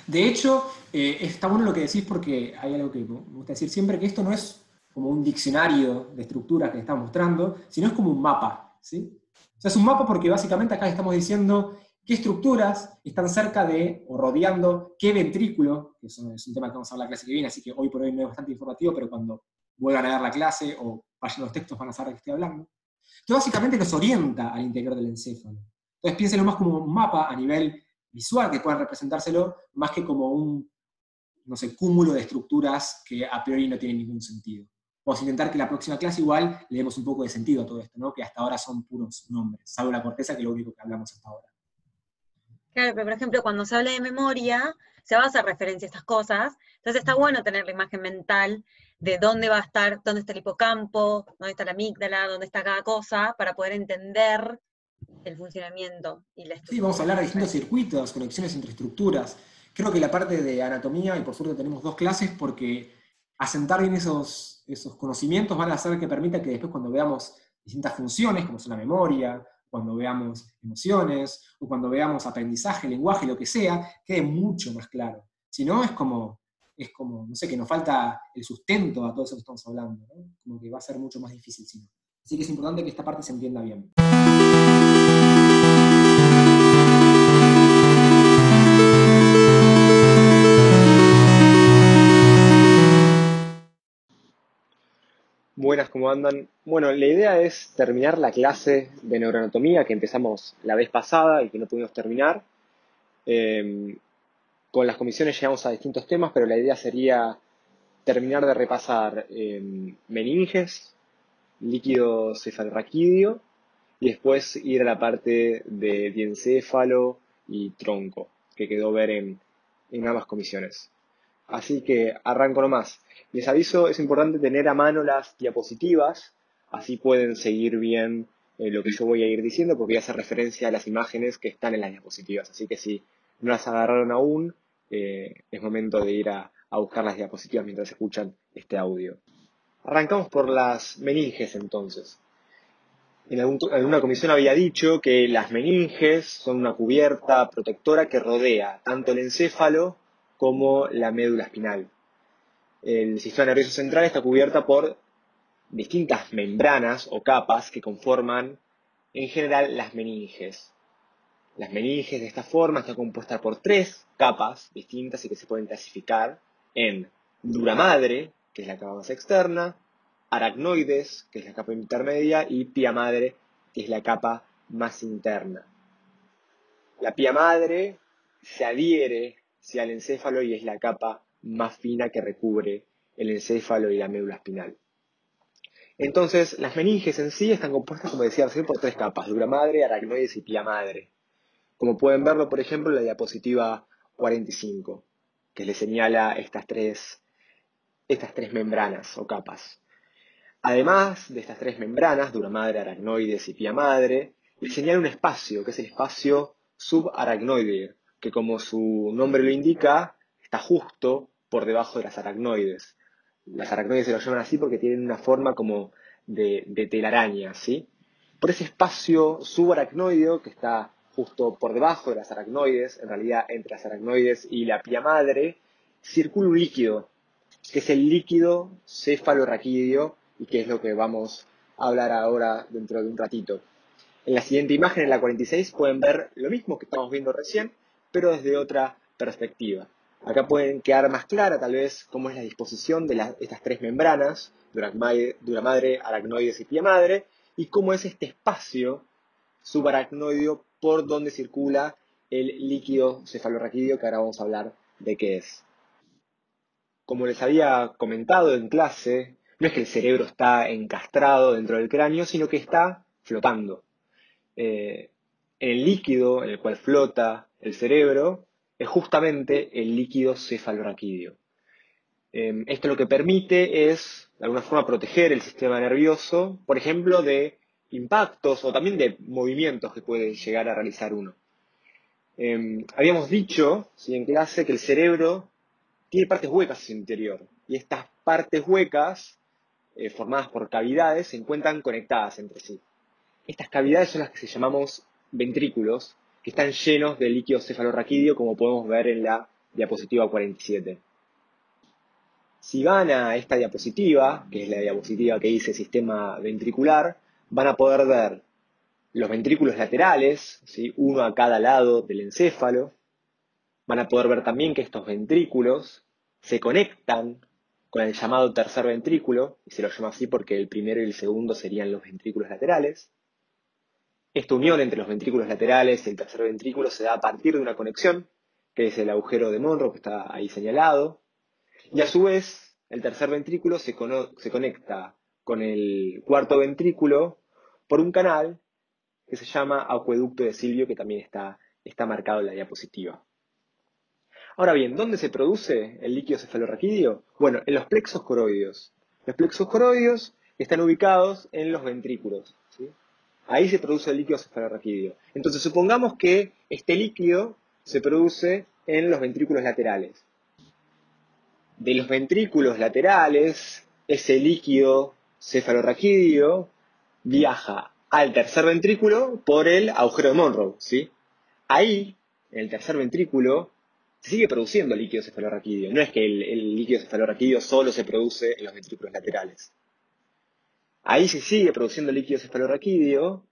De hecho, eh, está bueno lo que decís porque hay algo que me gusta decir siempre, que esto no es como un diccionario de estructuras que estamos mostrando, sino es como un mapa. ¿sí? O sea, es un mapa porque básicamente acá estamos diciendo qué estructuras están cerca de o rodeando qué ventrículo, que es un tema que vamos a hablar la clase que viene, así que hoy por hoy no es bastante informativo, pero cuando vuelvan a ver la clase o vayan los textos van a saber de qué estoy hablando. Esto básicamente nos orienta al interior del encéfalo. Entonces piénsenlo más como un mapa a nivel visual, que puedan representárselo, más que como un, no sé, cúmulo de estructuras que a priori no tienen ningún sentido. Vamos a intentar que la próxima clase igual le demos un poco de sentido a todo esto, ¿no? que hasta ahora son puros nombres, salvo la corteza, que es lo único que hablamos hasta ahora. Claro, pero por ejemplo, cuando se habla de memoria, se va a hacer referencia a estas cosas, entonces está bueno tener la imagen mental de dónde va a estar, dónde está el hipocampo, dónde está la amígdala, dónde está cada cosa, para poder entender el funcionamiento y la estructura. Sí, vamos a hablar de distintos circuitos, conexiones entre estructuras. Creo que la parte de anatomía, y por suerte tenemos dos clases, porque asentar bien esos, esos conocimientos van a hacer que permita que después cuando veamos distintas funciones, como son la memoria, cuando veamos emociones, o cuando veamos aprendizaje, lenguaje, lo que sea, quede mucho más claro. Si no, es como, es como, no sé, que nos falta el sustento a todo eso que estamos hablando, como que va a ser mucho más difícil si no. Así que es importante que esta parte se entienda bien. Buenas, ¿cómo andan? Bueno, la idea es terminar la clase de neuroanatomía que empezamos la vez pasada y que no pudimos terminar. Em, con las comisiones llegamos a distintos temas, pero la idea sería terminar de repasar em, meninges, líquido cefalorraquídeo y después ir a la parte de diencéfalo y tronco, que quedó ver en, en ambas comisiones. Así que arranco nomás. Les aviso, es importante tener a mano las diapositivas, así pueden seguir bien eh, lo que yo voy a ir diciendo, porque voy a hacer referencia a las imágenes que están en las diapositivas. Así que si no las agarraron aún, es momento de ir a, buscar las diapositivas mientras escuchan este audio. Arrancamos por las meninges entonces. En alguna comisión había dicho que las meninges son una cubierta protectora que rodea tanto el encéfalo como la médula espinal. El sistema nervioso central está cubierta por distintas membranas o capas que conforman en general las meninges. Las meninges de esta forma están compuestas por tres capas distintas y que se pueden clasificar en dura madre, que es la capa más externa, aracnoides, que es la capa intermedia, y pia madre, que es la capa más interna. La pia madre se adhiere hacia el encéfalo y es la capa más fina que recubre el encéfalo y la médula espinal. Entonces, las meninges en sí están compuestas, como decía recién, por tres capas, dura madre, aracnoides y pia madre. Como pueden verlo, por ejemplo, en la diapositiva 45, que le señala estas tres, estas tres membranas o capas. Además de estas tres membranas, dura madre, aracnoides y pia madre, le señala un espacio, que es el espacio subaracnoide, que como su nombre lo indica, está justo por debajo de las aracnoides. Las aracnoides se lo llaman así porque tienen una forma como de, telaraña, ¿sí? Por ese espacio subaracnoideo que está justo por debajo de las aracnoides, en realidad entre las aracnoides y la pía madre, circula un líquido, que es el líquido cefalorraquídeo y que es lo que vamos a hablar ahora dentro de un ratito. En la siguiente imagen, en la 46, pueden ver lo mismo que estamos viendo recién, pero desde otra perspectiva. Acá pueden quedar más clara tal vez cómo es la disposición de estas tres membranas, dura madre, aracnoides y pie madre, y cómo es este espacio subaracnoideo por donde circula el líquido cefalorraquídeo que ahora vamos a hablar de qué es. Como les había comentado en clase, no es que el cerebro está encastrado dentro del cráneo, sino que está flotando. Eh, el líquido en el cual flota el cerebro es justamente el líquido cefalorraquídeo. Em, esto lo que permite es, de alguna forma, proteger el sistema nervioso, por ejemplo, de impactos o también de movimientos que puede llegar a realizar uno. Em, habíamos dicho en clase que el cerebro tiene partes huecas en su interior y estas partes huecas, eh, formadas por cavidades, se encuentran conectadas entre sí. Estas cavidades son las que se llamamos ventrículos que están llenos de líquido cefalorraquídeo, como podemos ver en la diapositiva 47. Si van a esta diapositiva, que es la diapositiva que dice sistema ventricular, van a poder ver los ventrículos laterales, ¿sí? uno a cada lado del encéfalo. Van a poder ver también que estos ventrículos se conectan con el llamado tercer ventrículo, y se lo llama así porque el primero y el segundo serían los ventrículos laterales. Esta unión entre los ventrículos laterales y el tercer ventrículo se da a partir de una conexión, que es el agujero de Monroe, que está ahí señalado. Y a su vez, el tercer ventrículo se, conecta con el cuarto ventrículo por un canal que se llama acueducto de Silvio, que también está, está marcado en la diapositiva. Ahora bien, ¿dónde se produce el líquido cefalorraquídeo? Bueno, en los plexos coroideos. Los plexos coroideos están ubicados en los ventrículos. Ahí se produce el líquido cefalorraquídeo. Entonces, supongamos que este líquido se produce en los ventrículos laterales. De los ventrículos laterales, ese líquido cefalorraquídeo viaja al tercer ventrículo por el agujero de Monroe, ¿sí? Ahí, en el tercer ventrículo, se sigue produciendo líquido cefalorraquídeo. No es que el, líquido cefalorraquídeo solo se produce en los ventrículos laterales. Ahí se sigue produciendo líquido cefalorraquídeo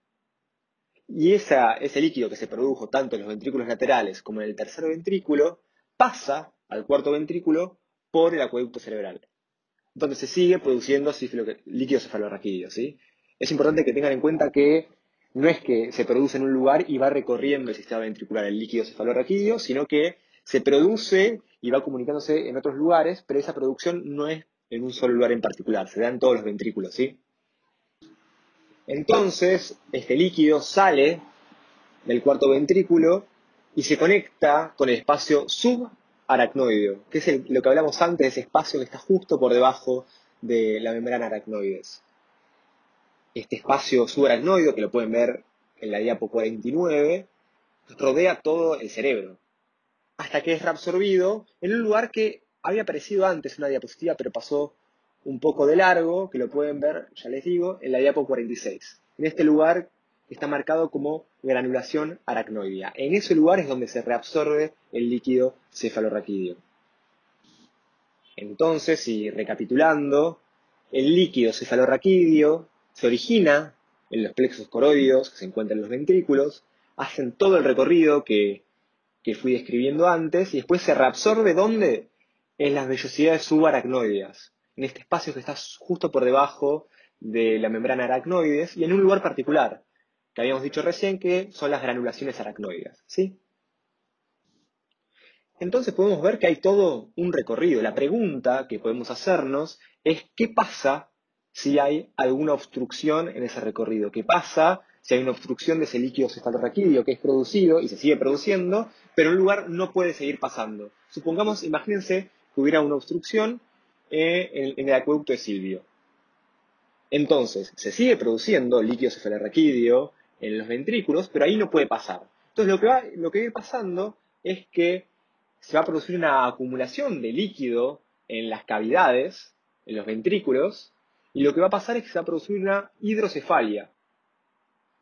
y ese líquido que se produjo tanto en los ventrículos laterales como en el tercer ventrículo pasa al cuarto ventrículo por el acueducto cerebral, donde se sigue produciendo líquido cefalorraquídeo. ¿sí? Es importante que tengan en cuenta que no es que se produce en un lugar y va recorriendo el sistema ventricular el líquido cefalorraquídeo, sino que se produce y va comunicándose en otros lugares, pero esa producción no es en un solo lugar en particular, se da en todos los ventrículos, ¿sí? Entonces, este líquido sale del cuarto ventrículo y se conecta con el espacio subaracnoideo, que es lo que hablamos antes, ese espacio que está justo por debajo de la membrana aracnoides. Este espacio subaracnoideo, que lo pueden ver en la diapo 49, rodea todo el cerebro hasta que es reabsorbido en un lugar que había aparecido antes una diapositiva, pero pasó un poco de largo, que lo pueden ver, ya les digo, en la diapo 46. En este lugar está marcado como granulación aracnoidea. En ese lugar es donde se reabsorbe el líquido cefalorraquídeo. Entonces, y recapitulando, el líquido cefalorraquídeo se origina en los plexos coroideos que se encuentran en los ventrículos, hacen todo el recorrido que que fui describiendo antes, y después se reabsorbe ¿dónde? En las vellosidades subaracnoideas, en este espacio que está justo por debajo de la membrana aracnoides y en un lugar particular, que habíamos dicho recién que son las granulaciones aracnoideas, ¿sí? Entonces podemos ver que hay todo un recorrido. La pregunta que podemos hacernos es ¿qué pasa si hay alguna obstrucción en ese recorrido? ¿Qué pasa si hay una obstrucción de ese líquido cefalorraquídeo que es producido y se sigue produciendo, pero un lugar no puede seguir pasando. Supongamos, imagínense que hubiera una obstrucción eh, en, el acueducto de Silvio. Entonces, se sigue produciendo líquido cefalorraquídeo en los ventrículos, pero ahí no puede pasar. Entonces, lo que, va, lo que va pasando es que se va a producir una acumulación de líquido en las cavidades, en los ventrículos, y lo que va a pasar es que se va a producir una hidrocefalia,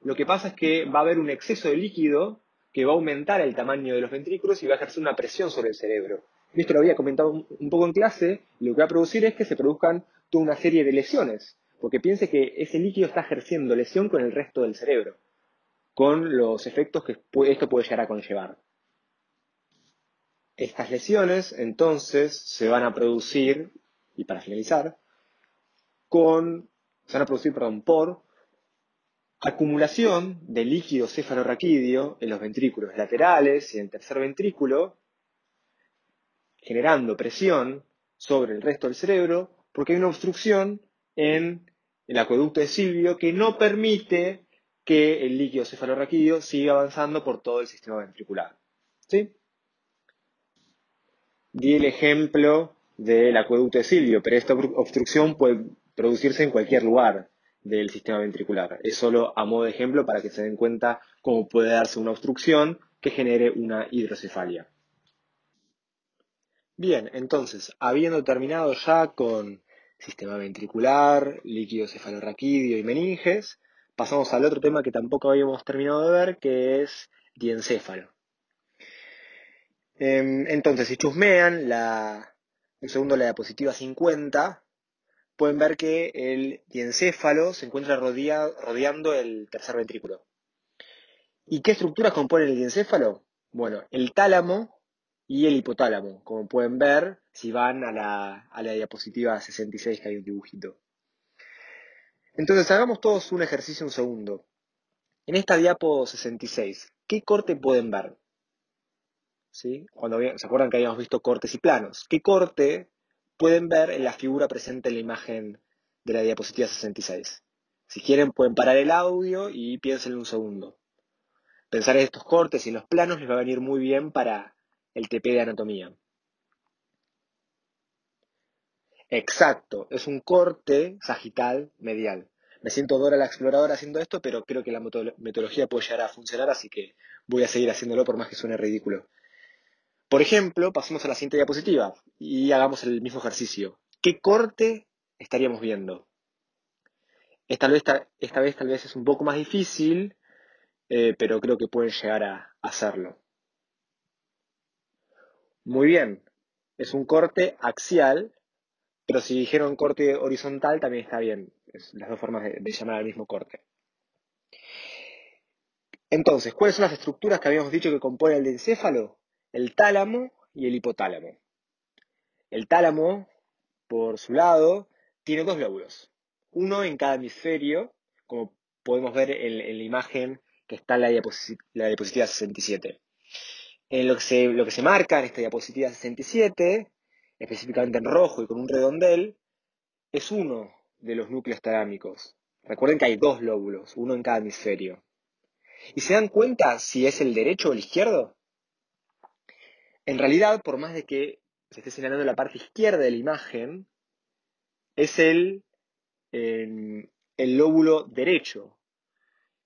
lo que pasa es que va a haber un exceso de líquido que va a aumentar el tamaño de los ventrículos y va a ejercer una presión sobre el cerebro. Esto lo había comentado un poco en clase, lo que va a producir es que se produzcan toda una serie de lesiones, porque piense que ese líquido está ejerciendo lesión con el resto del cerebro, con los efectos que esto puede llegar a conllevar. Estas lesiones entonces se van a producir, y para finalizar, se van a producir por acumulación de líquido cefalorraquídeo en los ventrículos laterales y en el tercer ventrículo, generando presión sobre el resto del cerebro, porque hay una obstrucción en el acueducto de Silvio que no permite que el líquido cefalorraquídeo siga avanzando por todo el sistema ventricular. ¿Sí? Di el ejemplo del acueducto de Silvio, pero esta obstrucción puede producirse en cualquier lugar del sistema ventricular. Es solo a modo de ejemplo para que se den cuenta cómo puede darse una obstrucción que genere una hidrocefalia. Bien, entonces, habiendo terminado ya con sistema ventricular, líquido cefalorraquídeo y meninges, pasamos al otro tema que tampoco habíamos terminado de ver, que es diencéfalo. Em, entonces, si chusmean la, un segundo la diapositiva 50, pueden ver que el diencéfalo se encuentra rodeando el tercer ventrículo. ¿Y qué estructuras componen el diencéfalo? Bueno, el tálamo y el hipotálamo, como pueden ver si van a la, a la diapositiva 66 que hay un dibujito. Entonces hagamos todos un ejercicio un segundo. En esta diapo 66, ¿qué corte pueden ver? ¿Sí? Cuando se acuerdan que habíamos visto cortes y planos. ¿Qué corte pueden ver en la figura presente en la imagen de la diapositiva 66. Si quieren pueden parar el audio y piensen un segundo. Pensar en estos cortes y en los planos les va a venir muy bien para el TP de anatomía. Exacto, es un corte sagital medial. Me siento Dora la exploradora haciendo esto, pero creo que la metodología puede llegar a funcionar, así que voy a seguir haciéndolo por más que suene ridículo. Por ejemplo, pasemos a la siguiente diapositiva y hagamos el mismo ejercicio. ¿Qué corte estaríamos viendo? Esta vez, tal vez es un poco más difícil, eh, pero creo que pueden llegar a hacerlo. Muy bien, es un corte axial, pero si dijeron corte horizontal también está bien. Las dos formas de, llamar al mismo corte. Entonces, ¿cuáles son las estructuras que habíamos dicho que componen el encéfalo? El tálamo y el hipotálamo. El tálamo, por su lado, tiene dos lóbulos, uno en cada hemisferio, como podemos ver en, la imagen que está en la, la diapositiva 67. En lo que, se, lo que se marca en esta diapositiva 67, específicamente en rojo y con un redondel, es uno de los núcleos talámicos. Recuerden que hay dos lóbulos, uno en cada hemisferio. ¿Y se dan cuenta si es el derecho o el izquierdo? En realidad, por más de que se esté señalando la parte izquierda de la imagen, es el, el lóbulo derecho.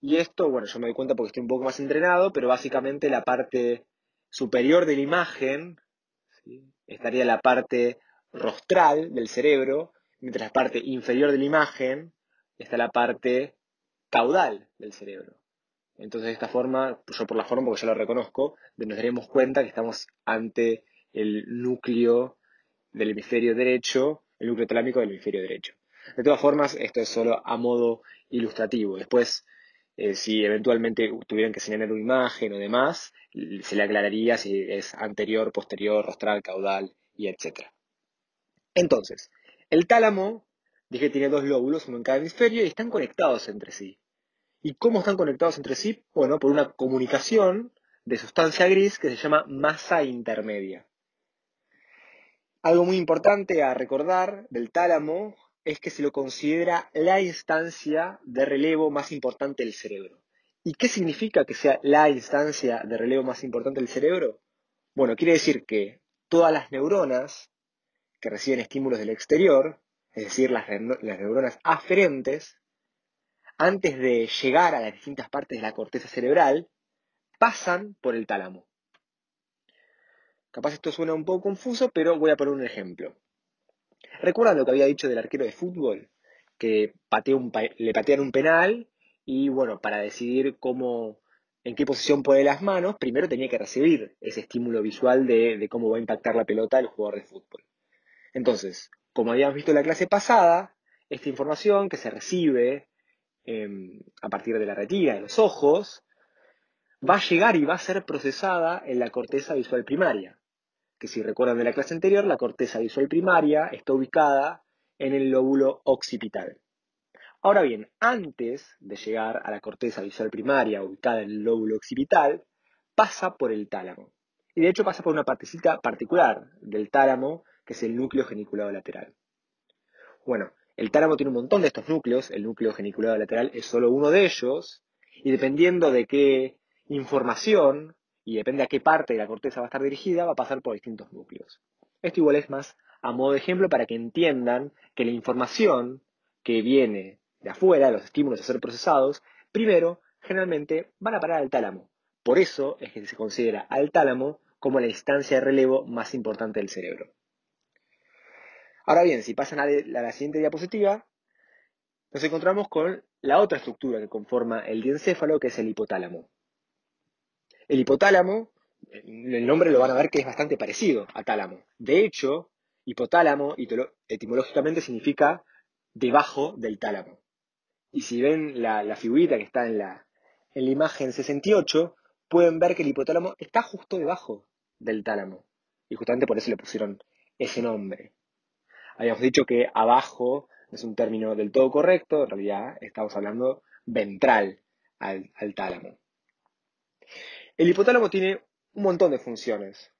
Y esto, bueno, yo me doy cuenta porque estoy un poco más entrenado, pero básicamente la parte superior de la imagen estaría la parte rostral del cerebro, mientras la parte inferior de la imagen está la parte caudal del cerebro. Entonces, de esta forma, yo por la forma, porque ya lo reconozco, nos daremos cuenta que estamos ante el núcleo del hemisferio derecho, el núcleo talámico del hemisferio derecho. De todas formas, esto es solo a modo ilustrativo. Después, eh, si eventualmente tuvieran que señalar una imagen o demás, se le aclararía si es anterior, posterior, rostral, caudal y etc. Entonces, el tálamo, dije tiene dos lóbulos, uno en cada hemisferio, y están conectados entre sí. ¿Y cómo están conectados entre sí? Bueno, por una comunicación de sustancia gris que se llama masa intermedia. Algo muy importante a recordar del tálamo es que se lo considera la instancia de relevo más importante del cerebro. ¿Y qué significa que sea la instancia de relevo más importante del cerebro? Bueno, quiere decir que todas las neuronas que reciben estímulos del exterior, es decir, las, neuronas aferentes, antes de llegar a las distintas partes de la corteza cerebral, pasan por el tálamo. Capaz esto suena un poco confuso, pero voy a poner un ejemplo. ¿Recuerdan lo que había dicho del arquero de fútbol? Que le patean un penal y bueno, para decidir cómo, en qué posición pone las manos, primero tenía que recibir ese estímulo visual de, cómo va a impactar la pelota el jugador de fútbol. Entonces, como habíamos visto en la clase pasada, esta información que se recibe em, a partir de la retina de los ojos, va a llegar y va a ser procesada en la corteza visual primaria que si recuerdan de la clase anterior, la corteza visual primaria está ubicada en el lóbulo occipital. Ahora bien, antes de llegar a la corteza visual primaria ubicada en el lóbulo occipital, pasa por el tálamo. Y de hecho pasa por una partecita particular del tálamo, que es el núcleo geniculado lateral. Bueno, el tálamo tiene un montón de estos núcleos, el núcleo geniculado lateral es solo uno de ellos, y dependiendo de qué información y depende a qué parte de la corteza va a estar dirigida, va a pasar por distintos núcleos. Esto igual es más a modo de ejemplo para que entiendan que la información que viene de afuera, los estímulos a ser procesados, primero generalmente van a parar al tálamo. Por eso es que se considera al tálamo como la instancia de relevo más importante del cerebro. Ahora bien, si pasan a la siguiente diapositiva, nos encontramos con la otra estructura que conforma el diencéfalo, que es el hipotálamo. El hipotálamo, el nombre lo van a ver que es bastante parecido a tálamo. De hecho, hipotálamo etimológicamente significa debajo del tálamo. Y si ven la, figurita que está en la, en la imagen 68, pueden ver que el hipotálamo está justo debajo del tálamo. Y justamente por eso le pusieron ese nombre. Habíamos dicho que abajo es un término del todo correcto, en realidad estamos hablando ventral al, al tálamo. El hipotálamo tiene un montón de funciones.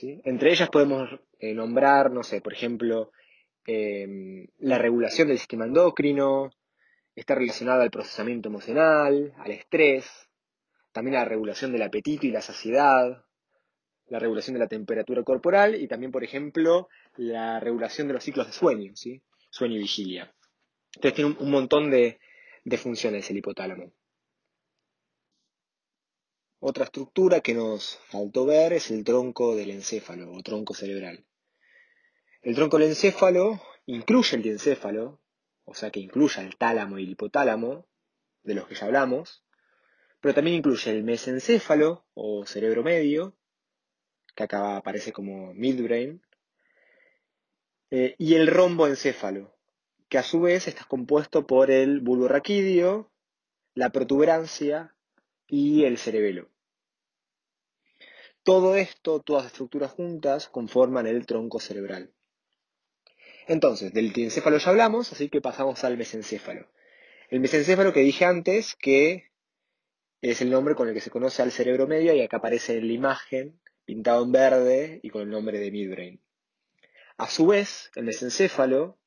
Entre ellas podemos eh, nombrar, no sé, por ejemplo, em, la regulación del sistema endocrino, está relacionada al procesamiento emocional, al estrés, también la regulación del apetito y la saciedad, la regulación de la temperatura corporal y también, por ejemplo, la regulación de los ciclos de sueño, ¿sí? sueño y vigilia. Entonces tiene un, montón de funciones el hipotálamo. Otra estructura que nos faltó ver es el tronco del encéfalo o tronco cerebral. El tronco del encéfalo incluye el diencéfalo o sea que incluya el tálamo y el hipotálamo, de los que ya hablamos, pero también incluye el mesencéfalo o cerebro medio, que acá aparece como midbrain, eh, y el romboencéfalo, que a su vez está compuesto por el bulbo raquídeo, la protuberancia y el cerebelo. Todo esto, todas las estructuras juntas, conforman el tronco cerebral. Entonces, del diencéfalo ya hablamos, así que pasamos al mesencéfalo. El mesencéfalo que dije antes, que es el nombre con el que se conoce al cerebro medio y acá aparece en la imagen, pintado en verde y con el nombre de midbrain. A su vez, el mesencéfalo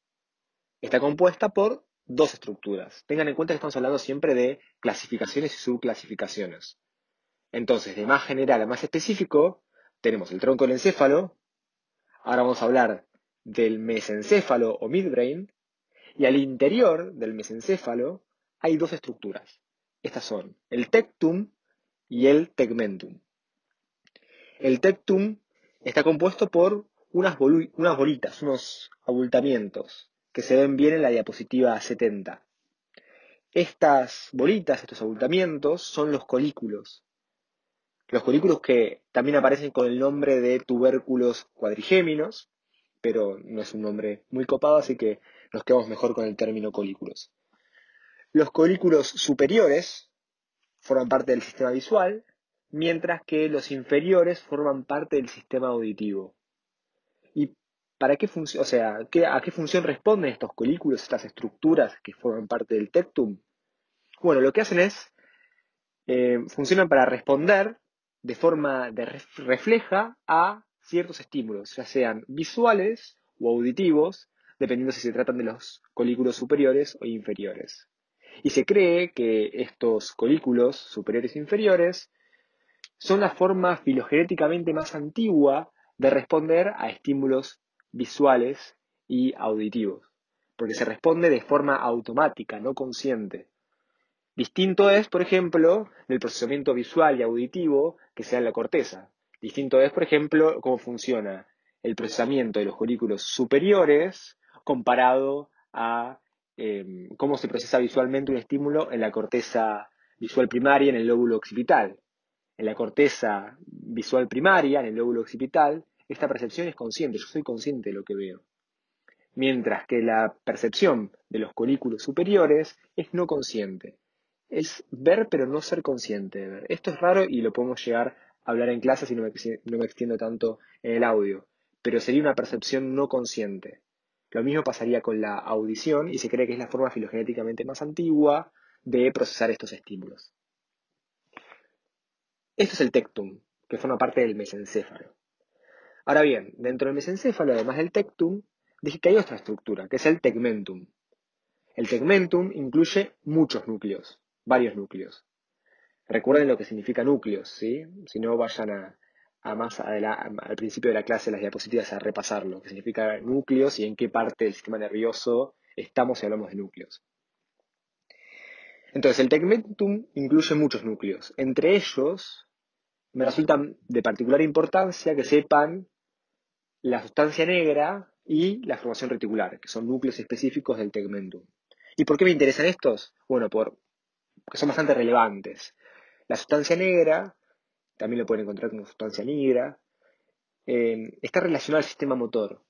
está compuesta por dos estructuras. Tengan en cuenta que estamos hablando siempre de clasificaciones y subclasificaciones. Entonces, de más general a más específico, tenemos el tronco del encéfalo. Ahora vamos a hablar del mesencéfalo o midbrain. Y al interior del mesencéfalo hay dos estructuras. Estas son el tectum y el tegmentum. El tectum está compuesto por unas, unas bolitas, unos abultamientos, que se ven bien en la diapositiva 70. Estas bolitas, estos abultamientos, son los colículos. Los colículos que también aparecen con el nombre de tubérculos cuadrigéminos, pero no es un nombre muy copado, así que nos quedamos mejor con el término colículos. Los colículos superiores forman parte del sistema visual, mientras que los inferiores forman parte del sistema auditivo. ¿Y para qué función, o sea, a qué función responden estos colículos, estas estructuras que forman parte del tectum? Bueno, lo que hacen es, eh, funcionan para responder de forma de refleja a ciertos estímulos, ya sean visuales o auditivos, dependiendo si se tratan de los colículos superiores o inferiores. Y se cree que estos colículos superiores e inferiores son la forma filogenéticamente más antigua de responder a estímulos visuales y auditivos, porque se responde de forma automática, no consciente. Distinto es, por ejemplo, el procesamiento visual y auditivo que sea en la corteza. Distinto es, por ejemplo, cómo funciona el procesamiento de los colículos superiores comparado a em, cómo se procesa visualmente un estímulo en la corteza visual primaria, en el lóbulo occipital. En la corteza visual primaria, en el lóbulo occipital, esta percepción es consciente, yo soy consciente de lo que veo. Mientras que la percepción de los colículos superiores es no consciente es ver pero no ser consciente de ver. Esto es raro y lo podemos llegar a hablar en clase si no me, extiendo tanto en el audio, pero sería una percepción no consciente. Lo mismo pasaría con la audición y se cree que es la forma filogenéticamente más antigua de procesar estos estímulos. Esto es el tectum, que forma parte del mesencéfalo. Ahora bien, dentro del mesencéfalo, además del tectum, dije que hay otra estructura, que es el tegmentum. El tegmentum incluye muchos núcleos varios núcleos. Recuerden lo que significa núcleos, ¿sí? Si no, vayan a, más al principio de la clase, las diapositivas, a repasar lo que significa núcleos y en qué parte del sistema nervioso estamos si hablamos de núcleos. Entonces, el tegmentum incluye muchos núcleos. Entre ellos, me resulta de particular importancia que sepan la sustancia negra y la formación reticular, que son núcleos específicos del tegmentum. ¿Y por qué me interesan estos? Bueno, por que son bastante relevantes. La sustancia negra, también lo pueden encontrar como sustancia negra, eh, está relacionada al sistema motor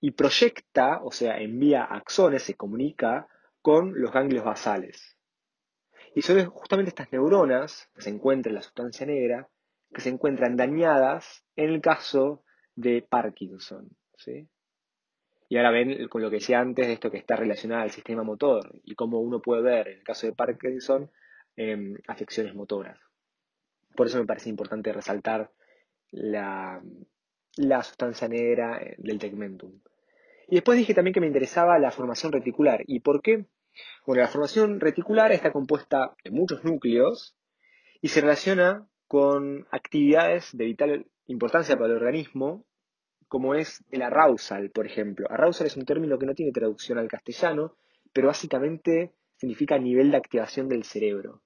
y proyecta, o sea, envía axones, se comunica con los ganglios basales. Y son justamente estas neuronas que se encuentran en la sustancia negra que se encuentran dañadas en el caso de Parkinson. ¿sí? Y ahora ven con lo que decía antes de esto que está relacionado al sistema motor y cómo uno puede ver en el caso de Parkinson em, afecciones motoras. Por eso me parece importante resaltar la, sustancia negra eh, del tegmentum. Y después dije también que me interesaba la formación reticular. ¿Y por qué? Bueno, la formación reticular está compuesta de muchos núcleos y se relaciona con actividades de vital importancia para el organismo como es el arousal, por ejemplo. Arousal es un término que no tiene traducción al castellano, pero básicamente significa nivel de activación del cerebro.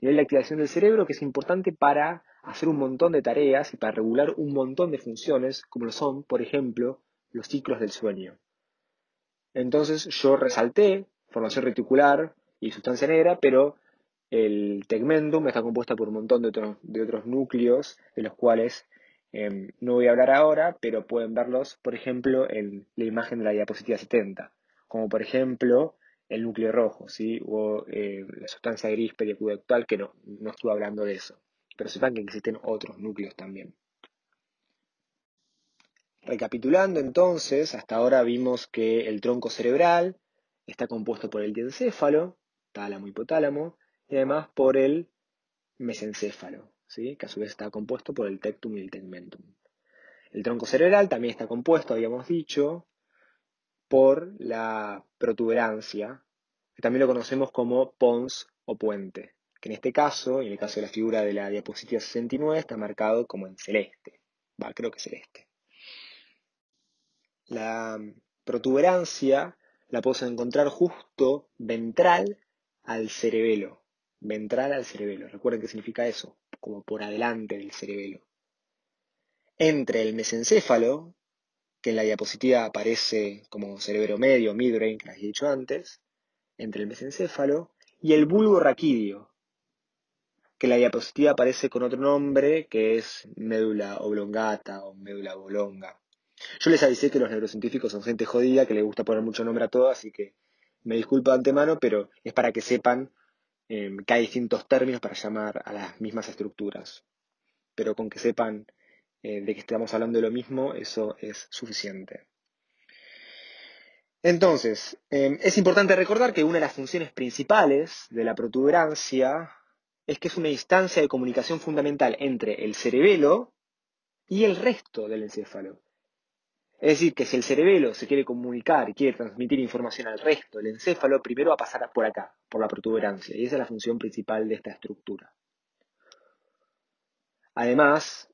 Nivel de activación del cerebro que es importante para hacer un montón de tareas y para regular un montón de funciones, como lo son, por ejemplo, los ciclos del sueño. Entonces yo resalté formación reticular y sustancia negra, pero el tegmentum está compuesto por un montón de, de otros núcleos, de los cuales em, no voy a hablar ahora, pero pueden verlos, por ejemplo, en la imagen de la diapositiva 70, como por ejemplo el núcleo rojo, ¿sí? o eh, la sustancia gris periacuductal, que no, no estuve hablando de eso, pero sepan que existen otros núcleos también. Recapitulando entonces, hasta ahora vimos que el tronco cerebral está compuesto por el diencéfalo, tálamo, hipotálamo, y además por el mesencéfalo, ¿sí? que a su vez está compuesto por el tectum y el tegmentum. El tronco cerebral también está compuesto, habíamos dicho, por la protuberancia, que también lo conocemos como pons o puente, que en este caso, en el caso de la figura de la diapositiva 69, está marcado como en celeste. Va, creo que celeste. La protuberancia la podemos encontrar justo ventral al cerebelo. Ventral al cerebelo. Recuerden qué significa eso, como por adelante del cerebelo. Entre el mesencéfalo, que en la diapositiva aparece como cerebro medio, midbrain, que he dicho antes, entre el mesencéfalo, y el bulbo raquídeo, que en la diapositiva aparece con otro nombre, que es médula oblongata o médula bolonga. Yo les avisé que los neurocientíficos son gente jodida, que les gusta poner mucho nombre a todo, así que me disculpo de antemano, pero es para que sepan em, que hay distintos términos para llamar a las mismas estructuras. Pero con que sepan eh, de que estamos hablando de lo mismo, eso es suficiente. Entonces, em, es importante recordar que una de las funciones principales de la protuberancia es que es una instancia de comunicación fundamental entre el cerebelo y el resto del encéfalo. Es decir, que si el cerebelo se quiere comunicar y quiere transmitir información al resto del encéfalo, primero va a pasar por acá, por la protuberancia, y esa es la función principal de esta estructura. Además,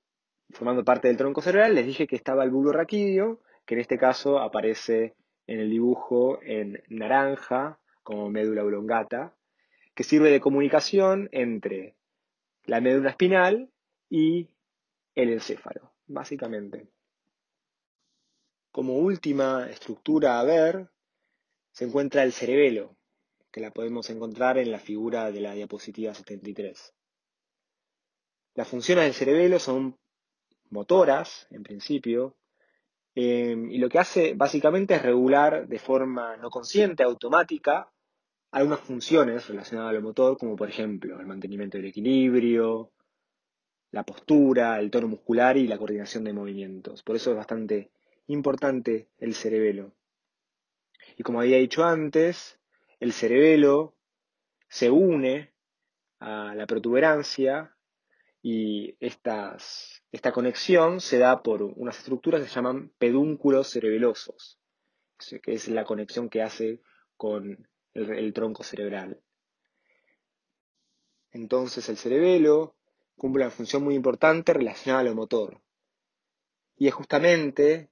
formando parte del tronco cerebral, les dije que estaba el bulbo raquídeo, que en este caso aparece en el dibujo en naranja, como médula oblongata, que sirve de comunicación entre la médula espinal y el encéfalo, básicamente. Como última estructura a ver, se encuentra el cerebelo, que la podemos encontrar en la figura de la diapositiva 73. Las funciones del cerebelo son motoras, en principio, em, y lo que hace básicamente es regular de forma no consciente, automática, algunas funciones relacionadas al motor, como por ejemplo el mantenimiento del equilibrio, la postura, el tono muscular y la coordinación de movimientos. Por eso es bastante importante el cerebelo. Y como había dicho antes, el cerebelo se une a la protuberancia y esta conexión se da por unas estructuras que se llaman pedúnculos cerebelosos, que es la conexión que hace con el, tronco cerebral. Entonces el cerebelo cumple una función muy importante relacionada a lo motor. Y es justamente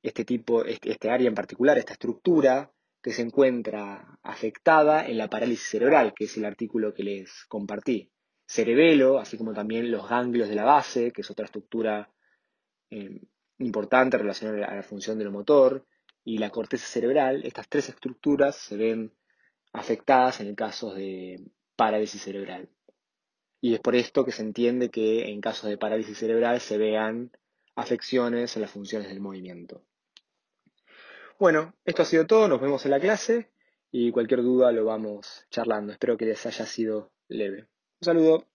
este tipo, este, este área en particular, esta estructura, que se encuentra afectada en la parálisis cerebral, que es el artículo que les compartí cerebelo, así como también los ganglios de la base, que es otra estructura eh, importante relacionada a la función del motor, y la corteza cerebral, estas tres estructuras se ven afectadas en el caso de parálisis cerebral. Y es por esto que se entiende que en casos de parálisis cerebral se vean afecciones en las funciones del movimiento. Bueno, esto ha sido todo, nos vemos en la clase y cualquier duda lo vamos charlando. Espero que les haya sido leve. Un saludo.